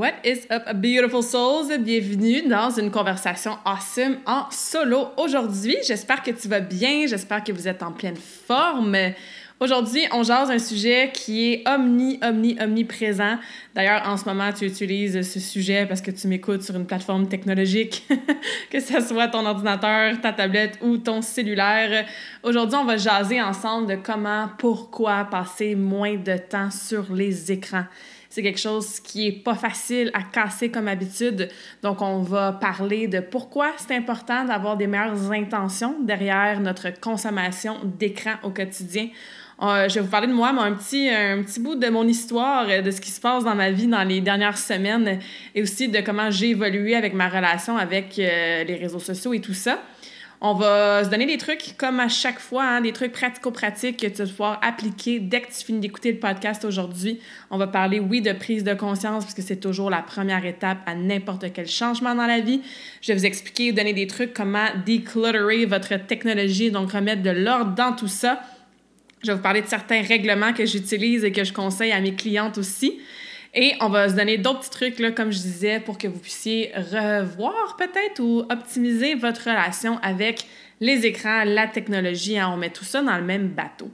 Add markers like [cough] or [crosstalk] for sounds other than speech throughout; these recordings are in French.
What is up, beautiful souls? Bienvenue dans une conversation awesome en solo aujourd'hui. J'espère que tu vas bien, j'espère que vous êtes en pleine forme. Aujourd'hui, on jase un sujet qui est omni, omni, omniprésent. D'ailleurs, en ce moment, tu utilises ce sujet parce que tu m'écoutes sur une plateforme technologique, [laughs] que ce soit ton ordinateur, ta tablette ou ton cellulaire. Aujourd'hui, on va jaser ensemble de comment, pourquoi passer moins de temps sur les écrans. C'est quelque chose qui est pas facile à casser comme habitude. Donc, on va parler de pourquoi c'est important d'avoir des meilleures intentions derrière notre consommation d'écran au quotidien. Euh, je vais vous parler de moi, mais un petit, un petit bout de mon histoire, euh, de ce qui se passe dans ma vie dans les dernières semaines et aussi de comment j'ai évolué avec ma relation avec euh, les réseaux sociaux et tout ça. On va se donner des trucs comme à chaque fois, hein, des trucs pratico-pratiques que tu vas pouvoir appliquer dès que tu finis d'écouter le podcast aujourd'hui. On va parler, oui, de prise de conscience, parce que c'est toujours la première étape à n'importe quel changement dans la vie. Je vais vous expliquer, donner des trucs, comment declutterer votre technologie, donc remettre de l'ordre dans tout ça. Je vais vous parler de certains règlements que j'utilise et que je conseille à mes clientes aussi. Et on va se donner d'autres petits trucs, comme je disais, pour que vous puissiez revoir peut-être ou optimiser votre relation avec les écrans, la technologie. Hein. On met tout ça dans le même bateau.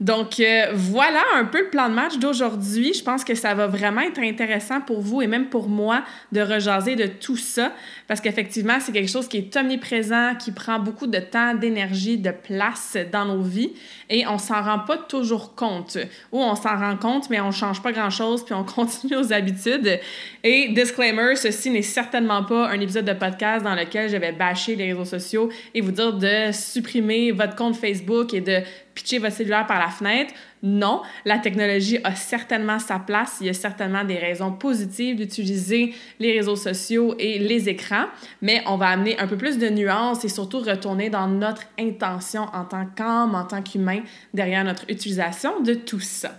Donc euh, voilà un peu le plan de match d'aujourd'hui. Je pense que ça va vraiment être intéressant pour vous et même pour moi de rejaser de tout ça parce qu'effectivement, c'est quelque chose qui est omniprésent, qui prend beaucoup de temps, d'énergie, de place dans nos vies et on s'en rend pas toujours compte. Ou on s'en rend compte, mais on change pas grand-chose puis on [laughs] continue nos habitudes. Et disclaimer, ceci n'est certainement pas un épisode de podcast dans lequel je vais bâcher les réseaux sociaux et vous dire de supprimer votre compte Facebook et de pitcher votre cellulaire par la fenêtre? Non, la technologie a certainement sa place. Il y a certainement des raisons positives d'utiliser les réseaux sociaux et les écrans, mais on va amener un peu plus de nuances et surtout retourner dans notre intention en tant qu'homme, en tant qu'humain, derrière notre utilisation de tout ça.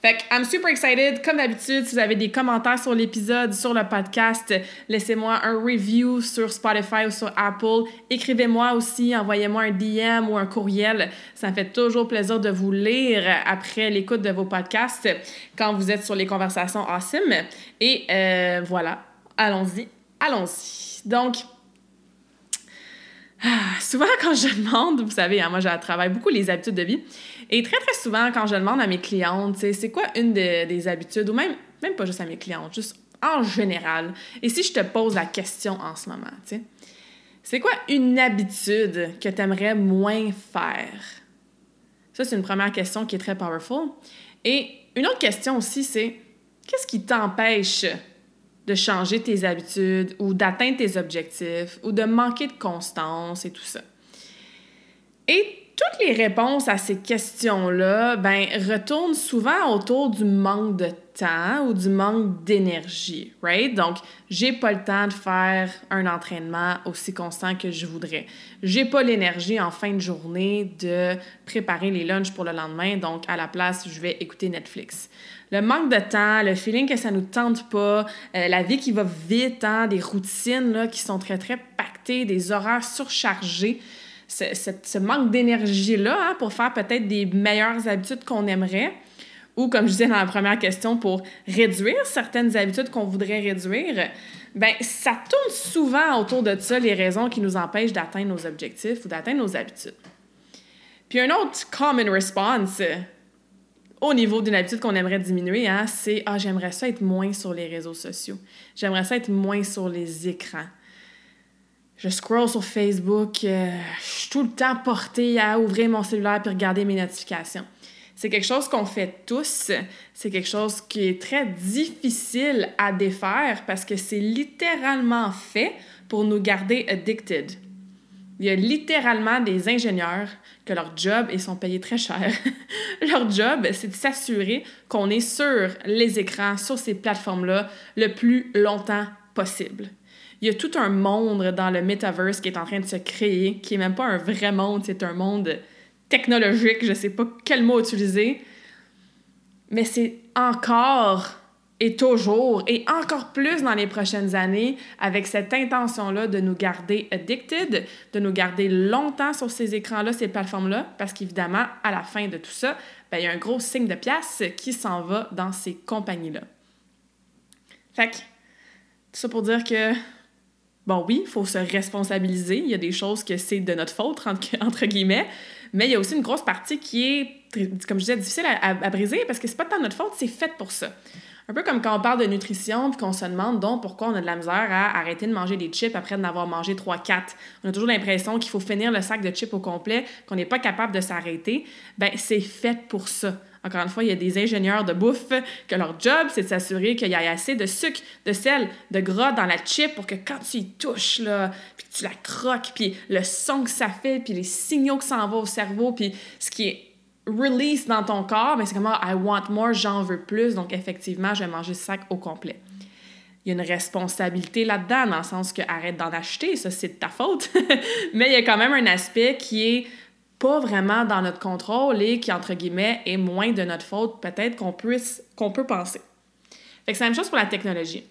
Fait que I'm super excited. Comme d'habitude, si vous avez des commentaires sur l'épisode, sur le podcast, laissez-moi un review sur Spotify ou sur Apple. Écrivez-moi aussi, envoyez-moi un DM ou un courriel. Ça me fait toujours plaisir de vous lire après l'écoute de vos podcasts quand vous êtes sur les conversations awesome. Et euh, voilà, allons-y, allons-y. Donc, souvent quand je demande, vous savez, hein, moi je travaille beaucoup les habitudes de vie, et très très souvent quand je demande à mes clientes, c'est quoi une des habitudes, ou même, même pas juste à mes clientes, juste en général, et si je te pose la question en ce moment, c'est quoi une habitude que tu aimerais moins faire? Ça, c'est une première question qui est très powerful. Et une autre question aussi, c'est qu'est-ce qui t'empêche de changer tes habitudes ou d'atteindre tes objectifs ou de manquer de constance et tout ça. Et toutes les réponses à ces questions-là, ben, retournent souvent autour du manque de temps ou du manque d'énergie, right? Donc, j'ai pas le temps de faire un entraînement aussi constant que je voudrais. J'ai pas l'énergie en fin de journée de préparer les lunchs pour le lendemain, donc à la place, je vais écouter Netflix. Le manque de temps, le feeling que ça nous tente pas, euh, la vie qui va vite, hein, des routines là, qui sont très, très pactées, des horaires surchargés, ce, manque d'énergie-là hein, pour faire peut-être des meilleures habitudes qu'on aimerait, ou comme je disais dans la première question, pour réduire certaines habitudes qu'on voudrait réduire, ben ça tourne souvent autour de ça les raisons qui nous empêchent d'atteindre nos objectifs ou d'atteindre nos habitudes. Puis un autre common response au niveau d'une habitude qu'on aimerait diminuer, hein, c'est Ah, j'aimerais ça être moins sur les réseaux sociaux. J'aimerais ça être moins sur les écrans je scroll sur Facebook, euh, je suis tout le temps portée à ouvrir mon cellulaire puis regarder mes notifications. C'est quelque chose qu'on fait tous. C'est quelque chose qui est très difficile à défaire parce que c'est littéralement fait pour nous garder addicted. Il y a littéralement des ingénieurs que leur job, ils sont payés très cher. [laughs] leur job, c'est de s'assurer qu'on est sur les écrans, sur ces plateformes-là, le plus longtemps possible. Il y a tout un monde dans le metaverse qui est en train de se créer, qui est même pas un vrai monde, c'est un monde technologique, je sais pas quel mot utiliser, mais c'est encore et toujours, et encore plus dans les prochaines années, avec cette intention-là de nous garder addicted, de nous garder longtemps sur ces écrans-là, ces plateformes-là, parce qu'évidemment, à la fin de tout ça, ben, il y a un gros signe de pièce qui s'en va dans ces compagnies-là. Fait que, tout ça pour dire que, bon, oui, il faut se responsabiliser. Il y a des choses que c'est de notre faute, entre, guillemets, mais il y a aussi une grosse partie qui est, comme je disais, difficile à, briser parce que c'est pas tant notre faute, c'est fait pour ça. Un peu comme quand on parle de nutrition puis qu'on se demande donc pourquoi on a de la misère à arrêter de manger des chips après d'en avoir mangé 3-4. On a toujours l'impression qu'il faut finir le sac de chips au complet, qu'on n'est pas capable de s'arrêter. Ben c'est fait pour ça. Encore une fois, il y a des ingénieurs de bouffe que leur job, c'est de s'assurer qu'il y ait assez de sucre, de sel, de gras dans la chip pour que quand tu y touches, là, puis que tu la croques, puis le son que ça fait, puis les signaux que ça envoie au cerveau, puis ce qui est release dans ton corps, mais c'est comme I want more, j'en veux plus, donc effectivement, je vais manger ce sac au complet. Il y a une responsabilité là-dedans, dans le sens que arrête d'en acheter, ça c'est de ta faute. [laughs] mais il y a quand même un aspect qui est pas vraiment dans notre contrôle et qui, entre guillemets, est moins de notre faute, peut-être qu'on puisse, qu'on peut penser. Fait que c'est la même chose pour la technologie.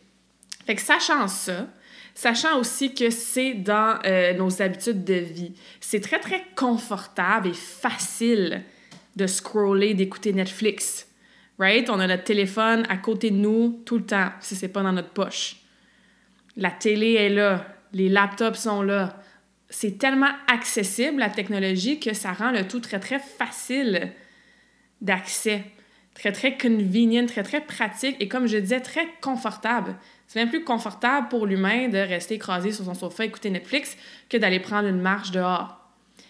Fait que sachant ça, sachant aussi que c'est dans euh, nos habitudes de vie, c'est très, très confortable et facile de scroller, d'écouter Netflix. Right? On a notre téléphone à côté de nous tout le temps, si c'est pas dans notre poche. La télé est là, les laptops sont là. C'est tellement accessible, la technologie, que ça rend le tout très, très facile d'accès. Très, très convenient, très, très pratique et comme je disais, très confortable. C'est même plus confortable pour l'humain de rester écrasé sur son sofa, écouter Netflix, que d'aller prendre une marche dehors.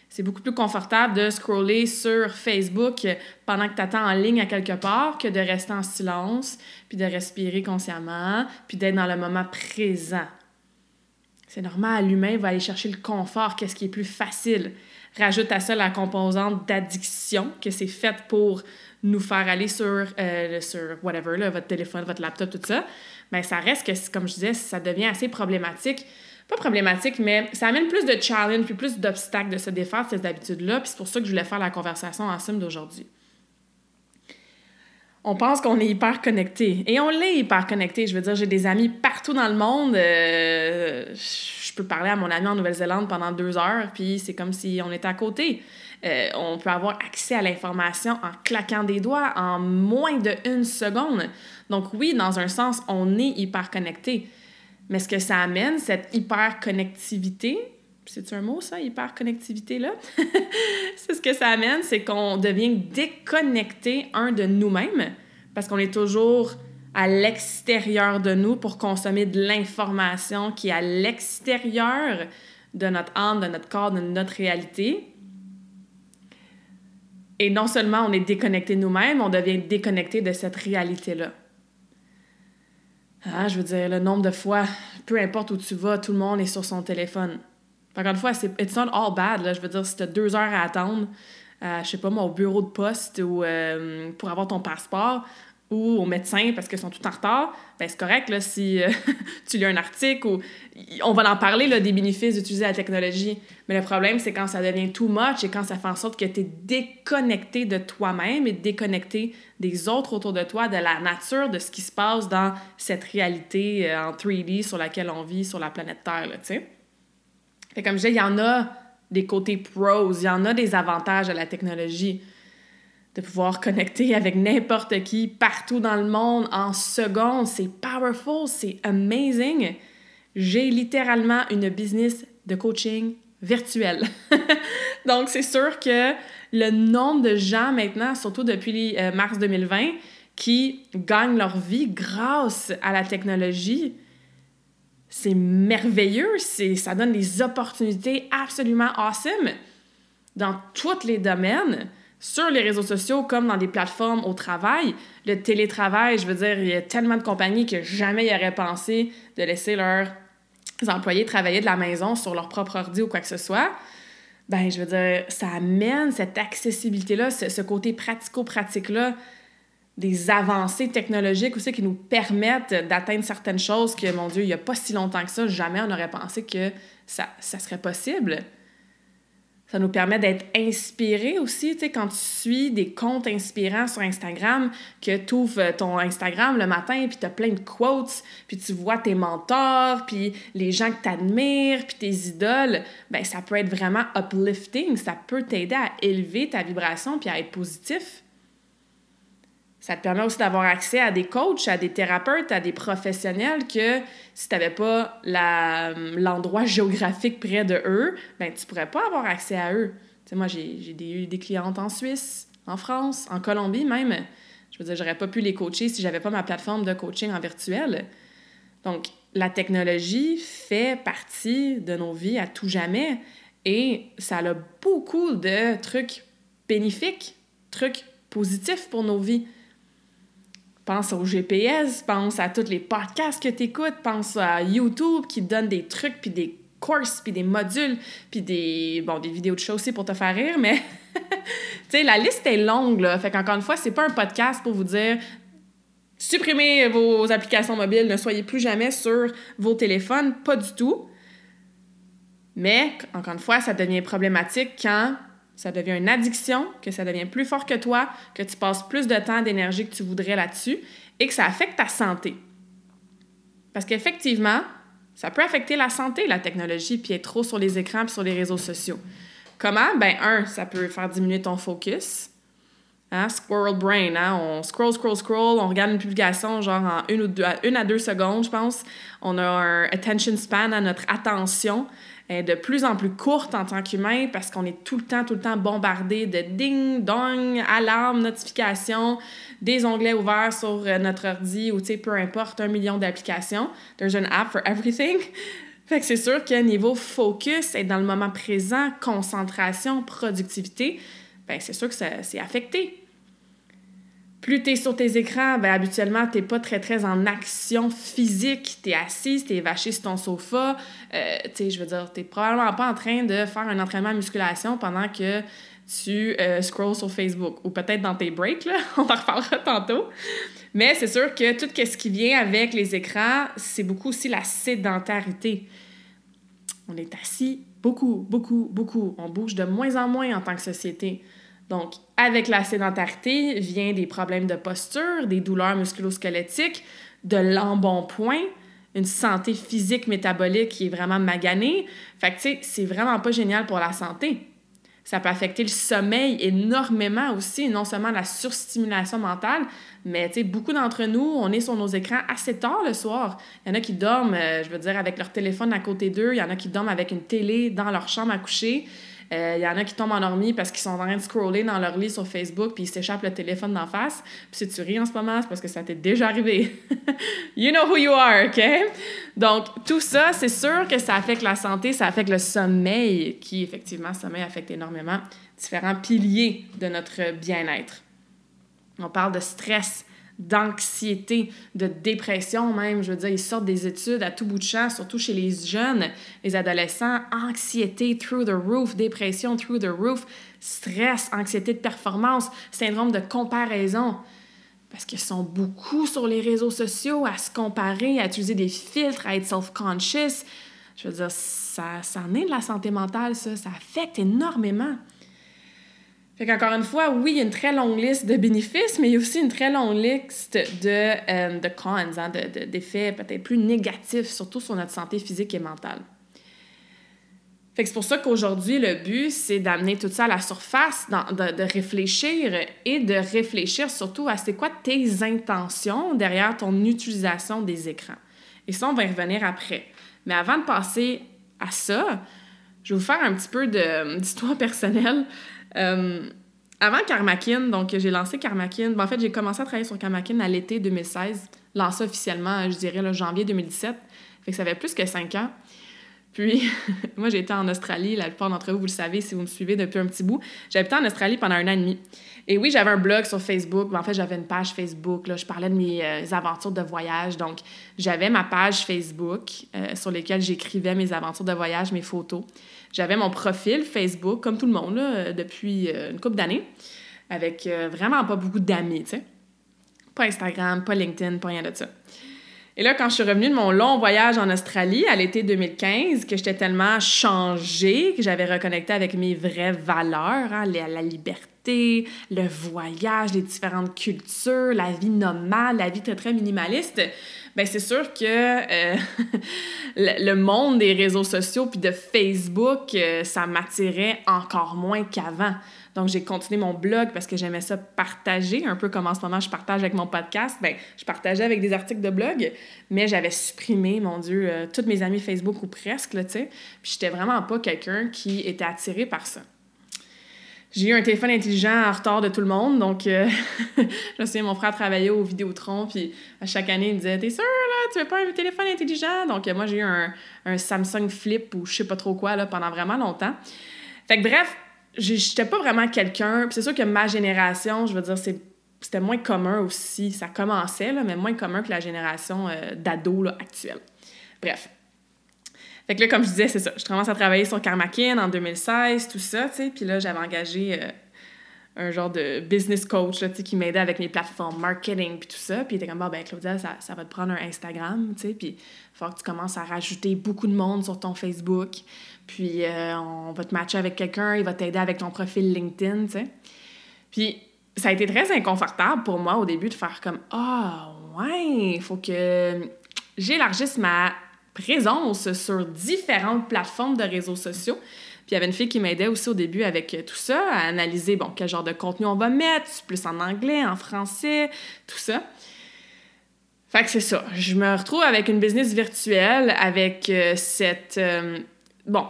C'est beaucoup plus confortable de scroller sur Facebook pendant que tu attends en ligne à quelque part que de rester en silence, puis de respirer consciemment, puis d'être dans le moment présent. C'est normal, l'humain va aller chercher le confort, qu'est-ce qui est plus facile. Rajoute à ça la composante d'addiction, que c'est fait pour nous faire aller sur, euh, sur whatever, votre téléphone, votre laptop, tout ça. Mais ça reste que, comme je disais, ça devient assez problématique pas problématique, mais ça amène plus de challenge puis plus d'obstacles de se défaire de ces habitudes-là. Puis c'est pour ça que je voulais faire la conversation ensemble d'aujourd'hui. On pense qu'on est hyper connecté. Et on l'est hyper connecté. Je veux dire, j'ai des amis partout dans le monde. Euh, je peux parler à mon ami en Nouvelle-Zélande pendant deux heures, puis c'est comme si on était à côté. Euh, on peut avoir accès à l'information en claquant des doigts en moins d'une seconde. Donc oui, dans un sens, on est hyper connecté. Mais ce que ça amène, cette hyper-connectivité, c'est un mot ça, hyper-connectivité-là? [laughs] c'est ce que ça amène, c'est qu'on devient déconnecté, un, de nous-mêmes, parce qu'on est toujours à l'extérieur de nous pour consommer de l'information qui est à l'extérieur de notre âme, de notre corps, de notre réalité. Et non seulement on est déconnecté nous-mêmes, on devient déconnecté de cette réalité-là. Ah, je veux dire, le nombre de fois, peu importe où tu vas, tout le monde est sur son téléphone. Encore une fois, c'est it's not all bad. Là. Je veux dire, si tu as deux heures à attendre, euh, je sais pas moi, au bureau de poste ou euh, pour avoir ton passeport, ou au médecin parce qu'ils sont tout en retard, ben c'est correct là, si euh, [laughs] tu lis un article ou on va en parler là, des bénéfices d'utiliser la technologie. Mais le problème, c'est quand ça devient too much et quand ça fait en sorte que tu es déconnecté de toi-même et déconnecté des autres autour de toi, de la nature, de ce qui se passe dans cette réalité euh, en 3D sur laquelle on vit sur la planète Terre. Fait comme je disais, il y en a des côtés pros, il y en a des avantages à la technologie de pouvoir connecter avec n'importe qui partout dans le monde en secondes. C'est powerful, c'est amazing. J'ai littéralement une business de coaching virtuel. [laughs] Donc, c'est sûr que le nombre de gens maintenant, surtout depuis euh, mars 2020, qui gagnent leur vie grâce à la technologie, c'est merveilleux. Ça donne des opportunités absolument awesome dans tous les domaines sur les réseaux sociaux comme dans des plateformes au travail. Le télétravail, je veux dire, il y a tellement de compagnies que jamais ils auraient pensé de laisser leurs employés travailler de la maison sur leur propre ordi ou quoi que ce soit. Ben, je veux dire, ça amène cette accessibilité-là, ce, côté pratico-pratique-là, des avancées technologiques aussi qui nous permettent d'atteindre certaines choses que, mon Dieu, il n'y a pas si longtemps que ça, jamais on aurait pensé que ça, ça serait possible. Ça nous permet d'être inspiré aussi, tu sais, quand tu suis des comptes inspirants sur Instagram, que tu ouvres ton Instagram le matin, puis tu as plein de quotes, puis tu vois tes mentors, puis les gens que tu admires, puis tes idoles, ben ça peut être vraiment uplifting, ça peut t'aider à élever ta vibration, puis à être positif. Ça te permet aussi d'avoir accès à des coachs, à des thérapeutes, à des professionnels que si tu n'avais pas l'endroit géographique près de eux, ben, tu ne pourrais pas avoir accès à eux. Moi, j'ai eu des clientes en Suisse, en France, en Colombie même. Je veux dire, j'aurais pas pu les coacher si j'avais pas ma plateforme de coaching en virtuel. Donc, la technologie fait partie de nos vies à tout jamais et ça a beaucoup de trucs bénéfiques, trucs positifs pour nos vies. Pense au GPS, pense à tous les podcasts que tu écoutes, pense à YouTube qui te donne des trucs, puis des courses, puis des modules, puis des, bon, des vidéos de show aussi pour te faire rire, mais [laughs] tu sais, la liste est longue, là. Fait qu'encore une fois, c'est pas un podcast pour vous dire supprimez vos applications mobiles, ne soyez plus jamais sur vos téléphones, pas du tout. Mais, encore une fois, ça devient problématique quand ça devient une addiction, que ça devient plus fort que toi, que tu passes plus de temps, d'énergie que tu voudrais là-dessus et que ça affecte ta santé. Parce qu'effectivement, ça peut affecter la santé, la technologie, puis être trop sur les écrans puis sur les réseaux sociaux. Comment? Ben, un, ça peut faire diminuer ton focus. Hein? Squirrel brain, hein? on scroll, scroll, scroll, on regarde une publication genre en une, ou deux, une à deux secondes, je pense. On a un attention span à notre attention de plus en plus courte en tant qu'humain parce qu'on est tout le temps, tout le temps bombardé de ding, dong, alarme, notification, des onglets ouverts sur euh, notre ordi ou, tu sais, peu importe, un million d'applications. There's an app for everything. [laughs] Fait que c'est sûr que niveau focus, être dans le moment présent, concentration, productivité, ben c'est sûr que c'est affecté plus tu es sur tes écrans, ben, habituellement, tu pas très, très en action physique. Tu es assise, tu es vaché sur ton sofa. Euh, tu je veux dire, tu probablement pas en train de faire un entraînement à musculation pendant que tu euh, scrolls sur Facebook. Ou peut-être dans tes breaks, là. [laughs] On en reparlera tantôt. Mais c'est sûr que tout ce qui vient avec les écrans, c'est beaucoup aussi la sédentarité. On est assis beaucoup, beaucoup, beaucoup. On bouge de moins en moins en tant que société. Donc, avec la sédentarité vient des problèmes de posture, des douleurs musculosquelettiques, de l'embonpoint, une santé physique métabolique qui est vraiment maganée. Fait que, tu sais, c'est vraiment pas génial pour la santé. Ça peut affecter le sommeil énormément aussi, non seulement la surstimulation mentale, mais tu sais, beaucoup d'entre nous, on est sur nos écrans assez tard le soir. Il y en a qui dorment, euh, je veux dire, avec leur téléphone à côté d'eux. Il y en a qui dorment avec une télé dans leur chambre à coucher. Il euh, y en a qui tombent endormis parce qu'ils sont en train de scroller dans leur lit sur Facebook puis ils s'échappent le téléphone d'en face. Puis si tu ris en ce moment, c'est parce que ça t'est déjà arrivé. [laughs] you know who you are, OK? Donc, tout ça, c'est sûr que ça affecte la santé, ça affecte le sommeil, qui, effectivement, le sommeil affecte énormément différents piliers de notre bien-être. On parle de stress, d'anxiété, de dépression même. Je veux dire, ils sortent des études à tout bout de champ, surtout chez les jeunes, les adolescents. Anxiété through the roof, dépression through the roof, stress, anxiété de performance, syndrome de comparaison. Parce qu'ils sont beaucoup sur les réseaux sociaux à se comparer, à utiliser des filtres, à être self-conscious. Je veux dire, ça, ça en est de la santé mentale, ça. Ça affecte énormément. Fait qu'encore une fois, oui, il y a une très longue liste de bénéfices, mais il y a aussi une très longue liste de, euh, de cons, hein, d'effets peut-être plus négatifs, surtout sur notre santé physique et mentale. Fait que c'est pour ça qu'aujourd'hui, le but, c'est d'amener tout ça à la surface, de, de, réfléchir et de réfléchir surtout à c'est quoi tes intentions derrière ton utilisation des écrans. Et ça, on va y revenir après. Mais avant de passer à ça, je vais vous faire un petit peu d'histoire personnelle. Euh, avant Karmakin, donc j'ai lancé Karmakin. Ben, en fait, j'ai commencé à travailler sur Karmakin à l'été 2016, lancé officiellement, je dirais, le janvier 2017. Fait que ça fait plus que cinq ans. Puis, [laughs] moi, j'ai été en Australie. La plupart d'entre vous, vous le savez si vous me suivez depuis un petit bout. Habité en Australie pendant un an et demi. Et oui, j'avais un blog sur Facebook. En fait, j'avais une page Facebook. Là, je parlais de mes euh, aventures de voyage. Donc, j'avais ma page Facebook euh, sur laquelle j'écrivais mes aventures de voyage, mes photos. J'avais mon profil Facebook, comme tout le monde, là, depuis une couple d'années, avec vraiment pas beaucoup d'amis, tu sais. Pas Instagram, pas LinkedIn, pas rien de ça. Et là, quand je suis revenue de mon long voyage en Australie à l'été 2015, que j'étais tellement changée, que j'avais reconnecté avec mes vraies valeurs, hein, la, liberté, le voyage, les différentes cultures, la vie nomade, la vie très, très minimaliste, ben c'est sûr que euh, [laughs] le monde des réseaux sociaux puis de Facebook, euh, ça m'attirait encore moins qu'avant. Donc, j'ai continué mon blog parce que j'aimais ça partager, un peu comme en ce moment je partage avec mon podcast. Ben, je partageais avec des articles de blog, mais j'avais supprimé, mon Dieu, euh, toutes mes amis Facebook ou presque, tu sais. Puis, j'étais vraiment pas quelqu'un qui était attiré par ça. J'ai eu un téléphone intelligent en retard de tout le monde, donc euh, [laughs] je souviens, mon frère travaillait au Vidéotron, puis à chaque année, il me disait « T'es sûr, là, tu veux pas un téléphone intelligent? » Donc, euh, moi, j'ai eu un, un, Samsung Flip ou je sais pas trop quoi, là, pendant vraiment longtemps. Fait que bref, j'étais pas vraiment quelqu'un. C'est sûr que ma génération, je veux dire, c'était moins commun aussi. Ça commençait, là, mais moins commun que la génération euh, d'ados actuelle. Bref. Fait que là, comme je disais, c'est ça. Je commence à travailler sur Karmakin en 2016, tout ça, tu sais. Puis là, j'avais engagé euh, un genre de business coach, tu sais, qui m'aidait avec mes plateformes marketing, puis tout ça. Puis il était comme, bon, ben Claudia, ça, va te prendre un Instagram, tu sais. Puis il faut que tu commences à rajouter beaucoup de monde sur ton Facebook. Puis euh, on va te matcher avec quelqu'un, il va t'aider avec ton profil LinkedIn, tu sais. Puis ça a été très inconfortable pour moi au début de faire comme Ah, ouais, il faut que j'élargisse ma présence sur différentes plateformes de réseaux sociaux. Puis il y avait une fille qui m'aidait aussi au début avec tout ça, à analyser, bon, quel genre de contenu on va mettre, plus en anglais, en français, tout ça. Fait que c'est ça. Je me retrouve avec une business virtuelle, avec euh, cette... Euh, bon,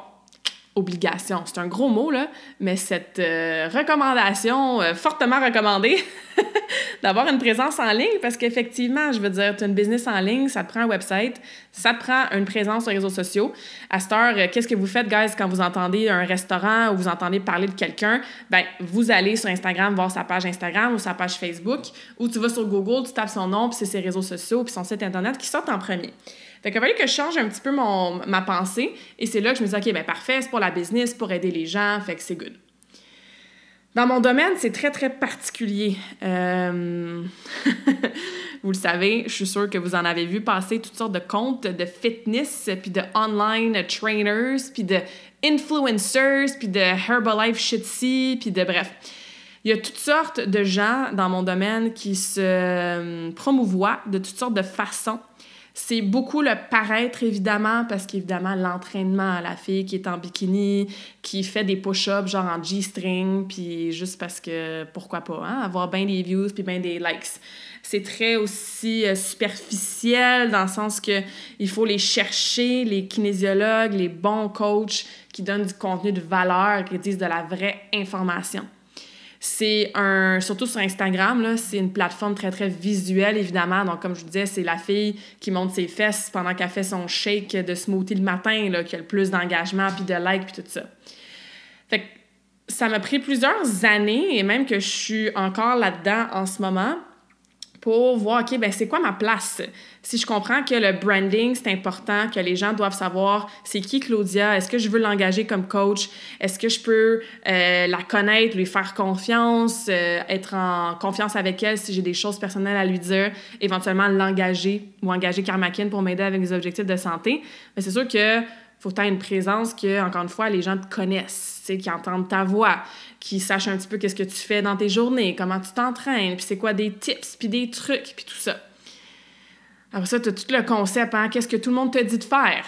obligation. C'est un gros mot, là, mais cette euh, recommandation euh, fortement recommandée [laughs] d'avoir une présence en ligne parce qu'effectivement, je veux dire, tu as une business en ligne, ça te prend un website, ça te prend une présence sur les réseaux sociaux. À cette heure, euh, qu'est-ce que vous faites, guys, quand vous entendez un restaurant ou vous entendez parler de quelqu'un? Ben, vous allez sur Instagram voir sa page Instagram ou sa page Facebook ou tu vas sur Google, tu tapes son nom, puis c'est ses réseaux sociaux, puis son site Internet qui sortent en premier. Fait a fallu que je change un petit peu mon, ma pensée. Et c'est là que je me dis, OK, ben parfait, c'est pour la business, pour aider les gens, fait que c'est good. Dans mon domaine, c'est très, très particulier. Euh, [laughs] vous le savez, je suis sûre que vous en avez vu passer toutes sortes de comptes de fitness, puis de online trainers, puis de influencers, puis de Herbalife Shitsy, puis de bref. Il y a toutes sortes de gens dans mon domaine qui se euh, promouvoient de toutes sortes de façons c'est beaucoup le paraître, évidemment, parce qu'évidemment, l'entraînement, la fille qui est en bikini, qui fait des push-ups, genre en G-string, puis juste parce que, pourquoi pas, hein, avoir bien des views puis bien des likes. C'est très aussi euh, superficiel dans le sens que il faut les chercher, les kinésiologues, les bons coachs qui donnent du contenu de valeur, qui disent de la vraie information. C'est un, surtout sur Instagram, c'est une plateforme très, très visuelle, évidemment. Donc, comme je vous disais, c'est la fille qui monte ses fesses pendant qu'elle fait son shake de smoothie le matin, là, qui a le plus d'engagement, puis de likes, puis tout ça. Fait que ça m'a pris plusieurs années, et même que je suis encore là-dedans en ce moment, pour voir, OK, ben c'est quoi ma place? Si je comprends que le branding, c'est important, que les gens doivent savoir c'est qui Claudia, est-ce que je veux l'engager comme coach, est-ce que je peux euh, la connaître, lui faire confiance, euh, être en confiance avec elle si j'ai des choses personnelles à lui dire, éventuellement l'engager ou engager Karmakin pour m'aider avec mes objectifs de santé? Mais c'est sûr que faut que tu aies une présence que, encore une fois, les gens te connaissent, qui entendent ta voix, qui sachent un petit peu qu'est-ce que tu fais dans tes journées, comment tu t'entraînes, puis c'est quoi des tips, puis des trucs, puis tout ça. Après ça, tu as tout le concept, hein, qu'est-ce que tout le monde te dit de faire?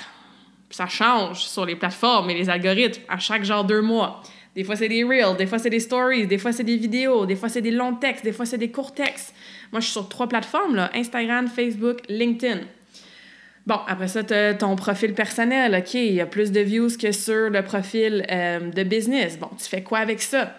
Ça change sur les plateformes et les algorithmes à chaque genre deux mois. Des fois, c'est des reels, des fois, c'est des stories, des fois, c'est des vidéos, des fois, c'est des longs textes, des fois, c'est des courts textes. Moi, je suis sur trois plateformes, là, Instagram, Facebook, LinkedIn. Bon, après ça, ton profil personnel. OK, il y a plus de views que sur le profil euh, de business. Bon, tu fais quoi avec ça?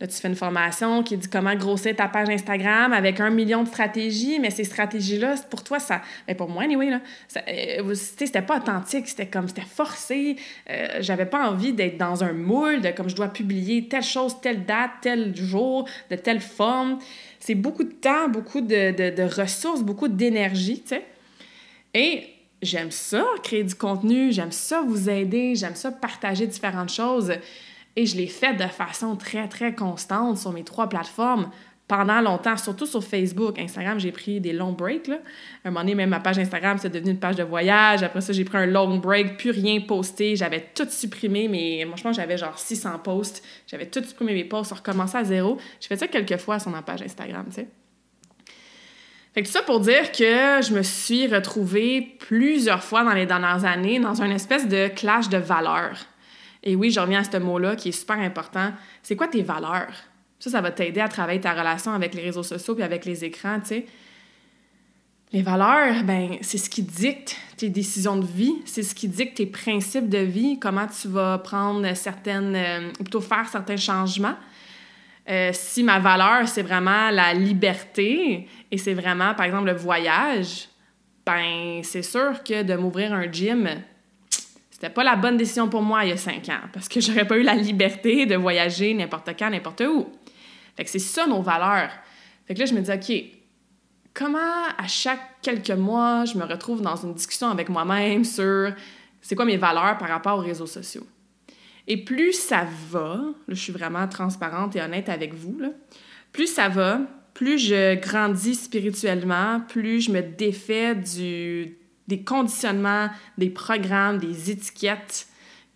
Là, tu fais une formation qui dit comment grossir ta page Instagram avec un million de stratégies, mais ces stratégies-là, pour toi, ça. Mais pour moi, anyway, là, euh, c'était pas authentique, c'était comme, c'était forcé. Euh, j'avais pas envie d'être dans un moule de comme je dois publier telle chose, telle date, tel jour, de telle forme. C'est beaucoup de temps, beaucoup de, de ressources, beaucoup d'énergie, tu sais. Et j'aime ça, créer du contenu, j'aime ça vous aider, j'aime ça partager différentes choses. Et je l'ai fait de façon très, très constante sur mes trois plateformes pendant longtemps, surtout sur Facebook. Instagram, j'ai pris des longs breaks. Là. un moment donné, même ma page Instagram, c'est devenu une page de voyage. Après ça, j'ai pris un long break, plus rien posté. J'avais tout supprimé, mais moi, j'avais genre 600 posts. J'avais tout supprimé mes posts, recommencé à zéro. J'ai fait ça quelques fois sur ma page Instagram, tu sais. Fait que tout ça pour dire que je me suis retrouvée plusieurs fois dans les dernières années dans une espèce de clash de valeurs. Et oui, je reviens à ce mot-là qui est super important. C'est quoi tes valeurs? Ça, ça va t'aider à travailler ta relation avec les réseaux sociaux et avec les écrans, tu sais. Les valeurs, ben, c'est ce qui dicte tes décisions de vie, c'est ce qui dicte tes principes de vie, comment tu vas prendre certaines, euh, plutôt faire certains changements. Euh, si ma valeur, c'est vraiment la liberté et c'est vraiment, par exemple, le voyage, ben, c'est sûr que de m'ouvrir un gym, c'était pas la bonne décision pour moi il y a cinq ans parce que [laughs] j'aurais pas eu la liberté de voyager n'importe quand, n'importe où. Fait que c'est ça nos valeurs. Fait que là, je me dis, OK, comment à chaque quelques mois, je me retrouve dans une discussion avec moi-même sur c'est quoi mes valeurs par rapport aux réseaux sociaux? Et plus ça va, je suis vraiment transparente et honnête avec vous, là, plus ça va, plus je grandis spirituellement, plus je me défais du, des conditionnements, des programmes, des étiquettes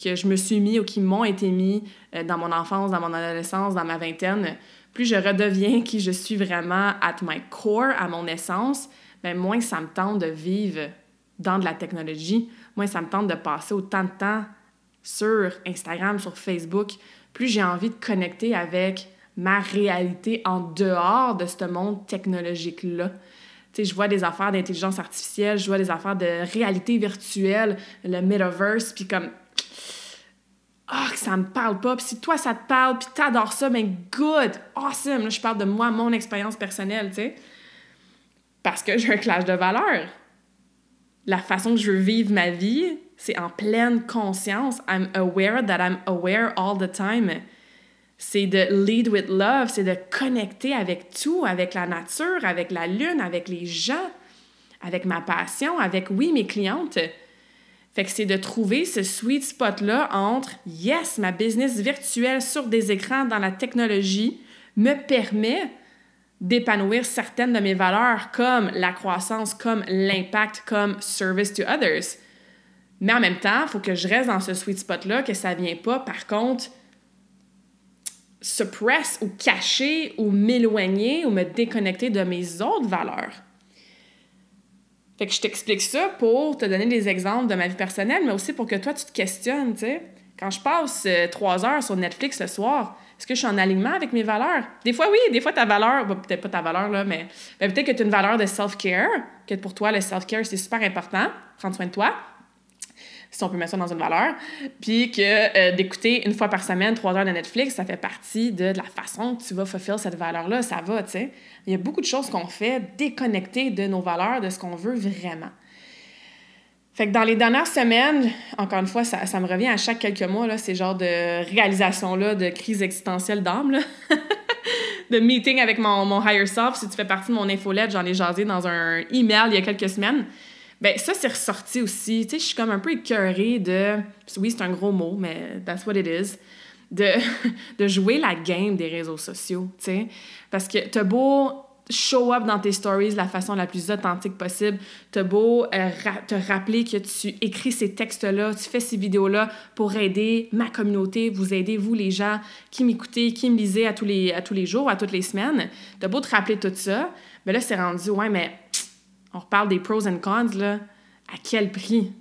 que je me suis mis ou qui m'ont été mis euh, dans mon enfance, dans mon adolescence, dans ma vingtaine, plus je redeviens qui je suis vraiment at my core, à mon essence, bien, moins ça me tente de vivre dans de la technologie, moins ça me tente de passer autant de temps sur Instagram, sur Facebook, plus j'ai envie de connecter avec ma réalité en dehors de ce monde technologique-là je vois des affaires d'intelligence artificielle, je vois des affaires de réalité virtuelle, le metaverse, puis comme ah, que ça me parle pas. Puis si toi, ça te parle, puis t'adores ça, ben good, awesome. Là, je parle de moi, mon expérience personnelle, tu sais. Parce que j'ai un clash de valeurs. La façon que je veux vivre ma vie, c'est en pleine conscience. I'm aware that I'm aware all the time c'est de lead with love, c'est de connecter avec tout, avec la nature, avec la lune, avec les gens, avec ma passion, avec, oui, mes clientes. Fait que c'est de trouver ce sweet spot-là entre, yes, ma business virtuelle sur des écrans dans la technologie me permet d'épanouir certaines de mes valeurs comme la croissance, comme l'impact, comme service to others. Mais en même temps, il faut que je reste dans ce sweet spot-là, que ça ne vient pas, par contre, suppress ou cacher ou m'éloigner ou me déconnecter de mes autres valeurs. Fait que je t'explique ça pour te donner des exemples de ma vie personnelle, mais aussi pour que toi, tu te questionnes, tu sais. Quand je passe euh, trois heures sur Netflix le soir, est-ce que je suis en alignement avec mes valeurs? Des fois, oui, des fois, ta valeur, peut-être pas ta valeur, là, mais peut-être que tu as une valeur de self-care, que pour toi, le self-care, c'est super important, prendre soin de toi si on peut mettre ça dans une valeur, puis que euh, d'écouter une fois par semaine trois heures de Netflix, ça fait partie de, la façon que tu vas fulfill cette valeur-là, ça va, tu sais. Il y a beaucoup de choses qu'on fait déconnectées de nos valeurs, de ce qu'on veut vraiment. Fait que dans les dernières semaines, encore une fois, ça, ça me revient à chaque quelques mois, là, ces genres de réalisations-là, de crise existentielle d'âme, [laughs] de meeting avec mon, mon higher self. Si tu fais partie de mon infolette, j'en ai jasé dans un email il y a quelques semaines. Ben ça, c'est ressorti aussi. Tu sais, je suis comme un peu écœurée de... Oui, c'est un gros mot, mais that's what it is. De, [laughs] de jouer la game des réseaux sociaux, tu sais. Parce que t'as beau show up dans tes stories de la façon la plus authentique possible. T'as beau euh, te rappeler que tu écris ces textes-là, tu fais ces vidéos-là pour aider ma communauté, vous aider, vous, les gens qui m'écoutez, qui me lisaient à tous les, à tous les jours, à toutes les semaines. T'as beau te rappeler tout ça, mais là, c'est rendu, ouais, mais on reparle des pros and cons, là, à quel prix?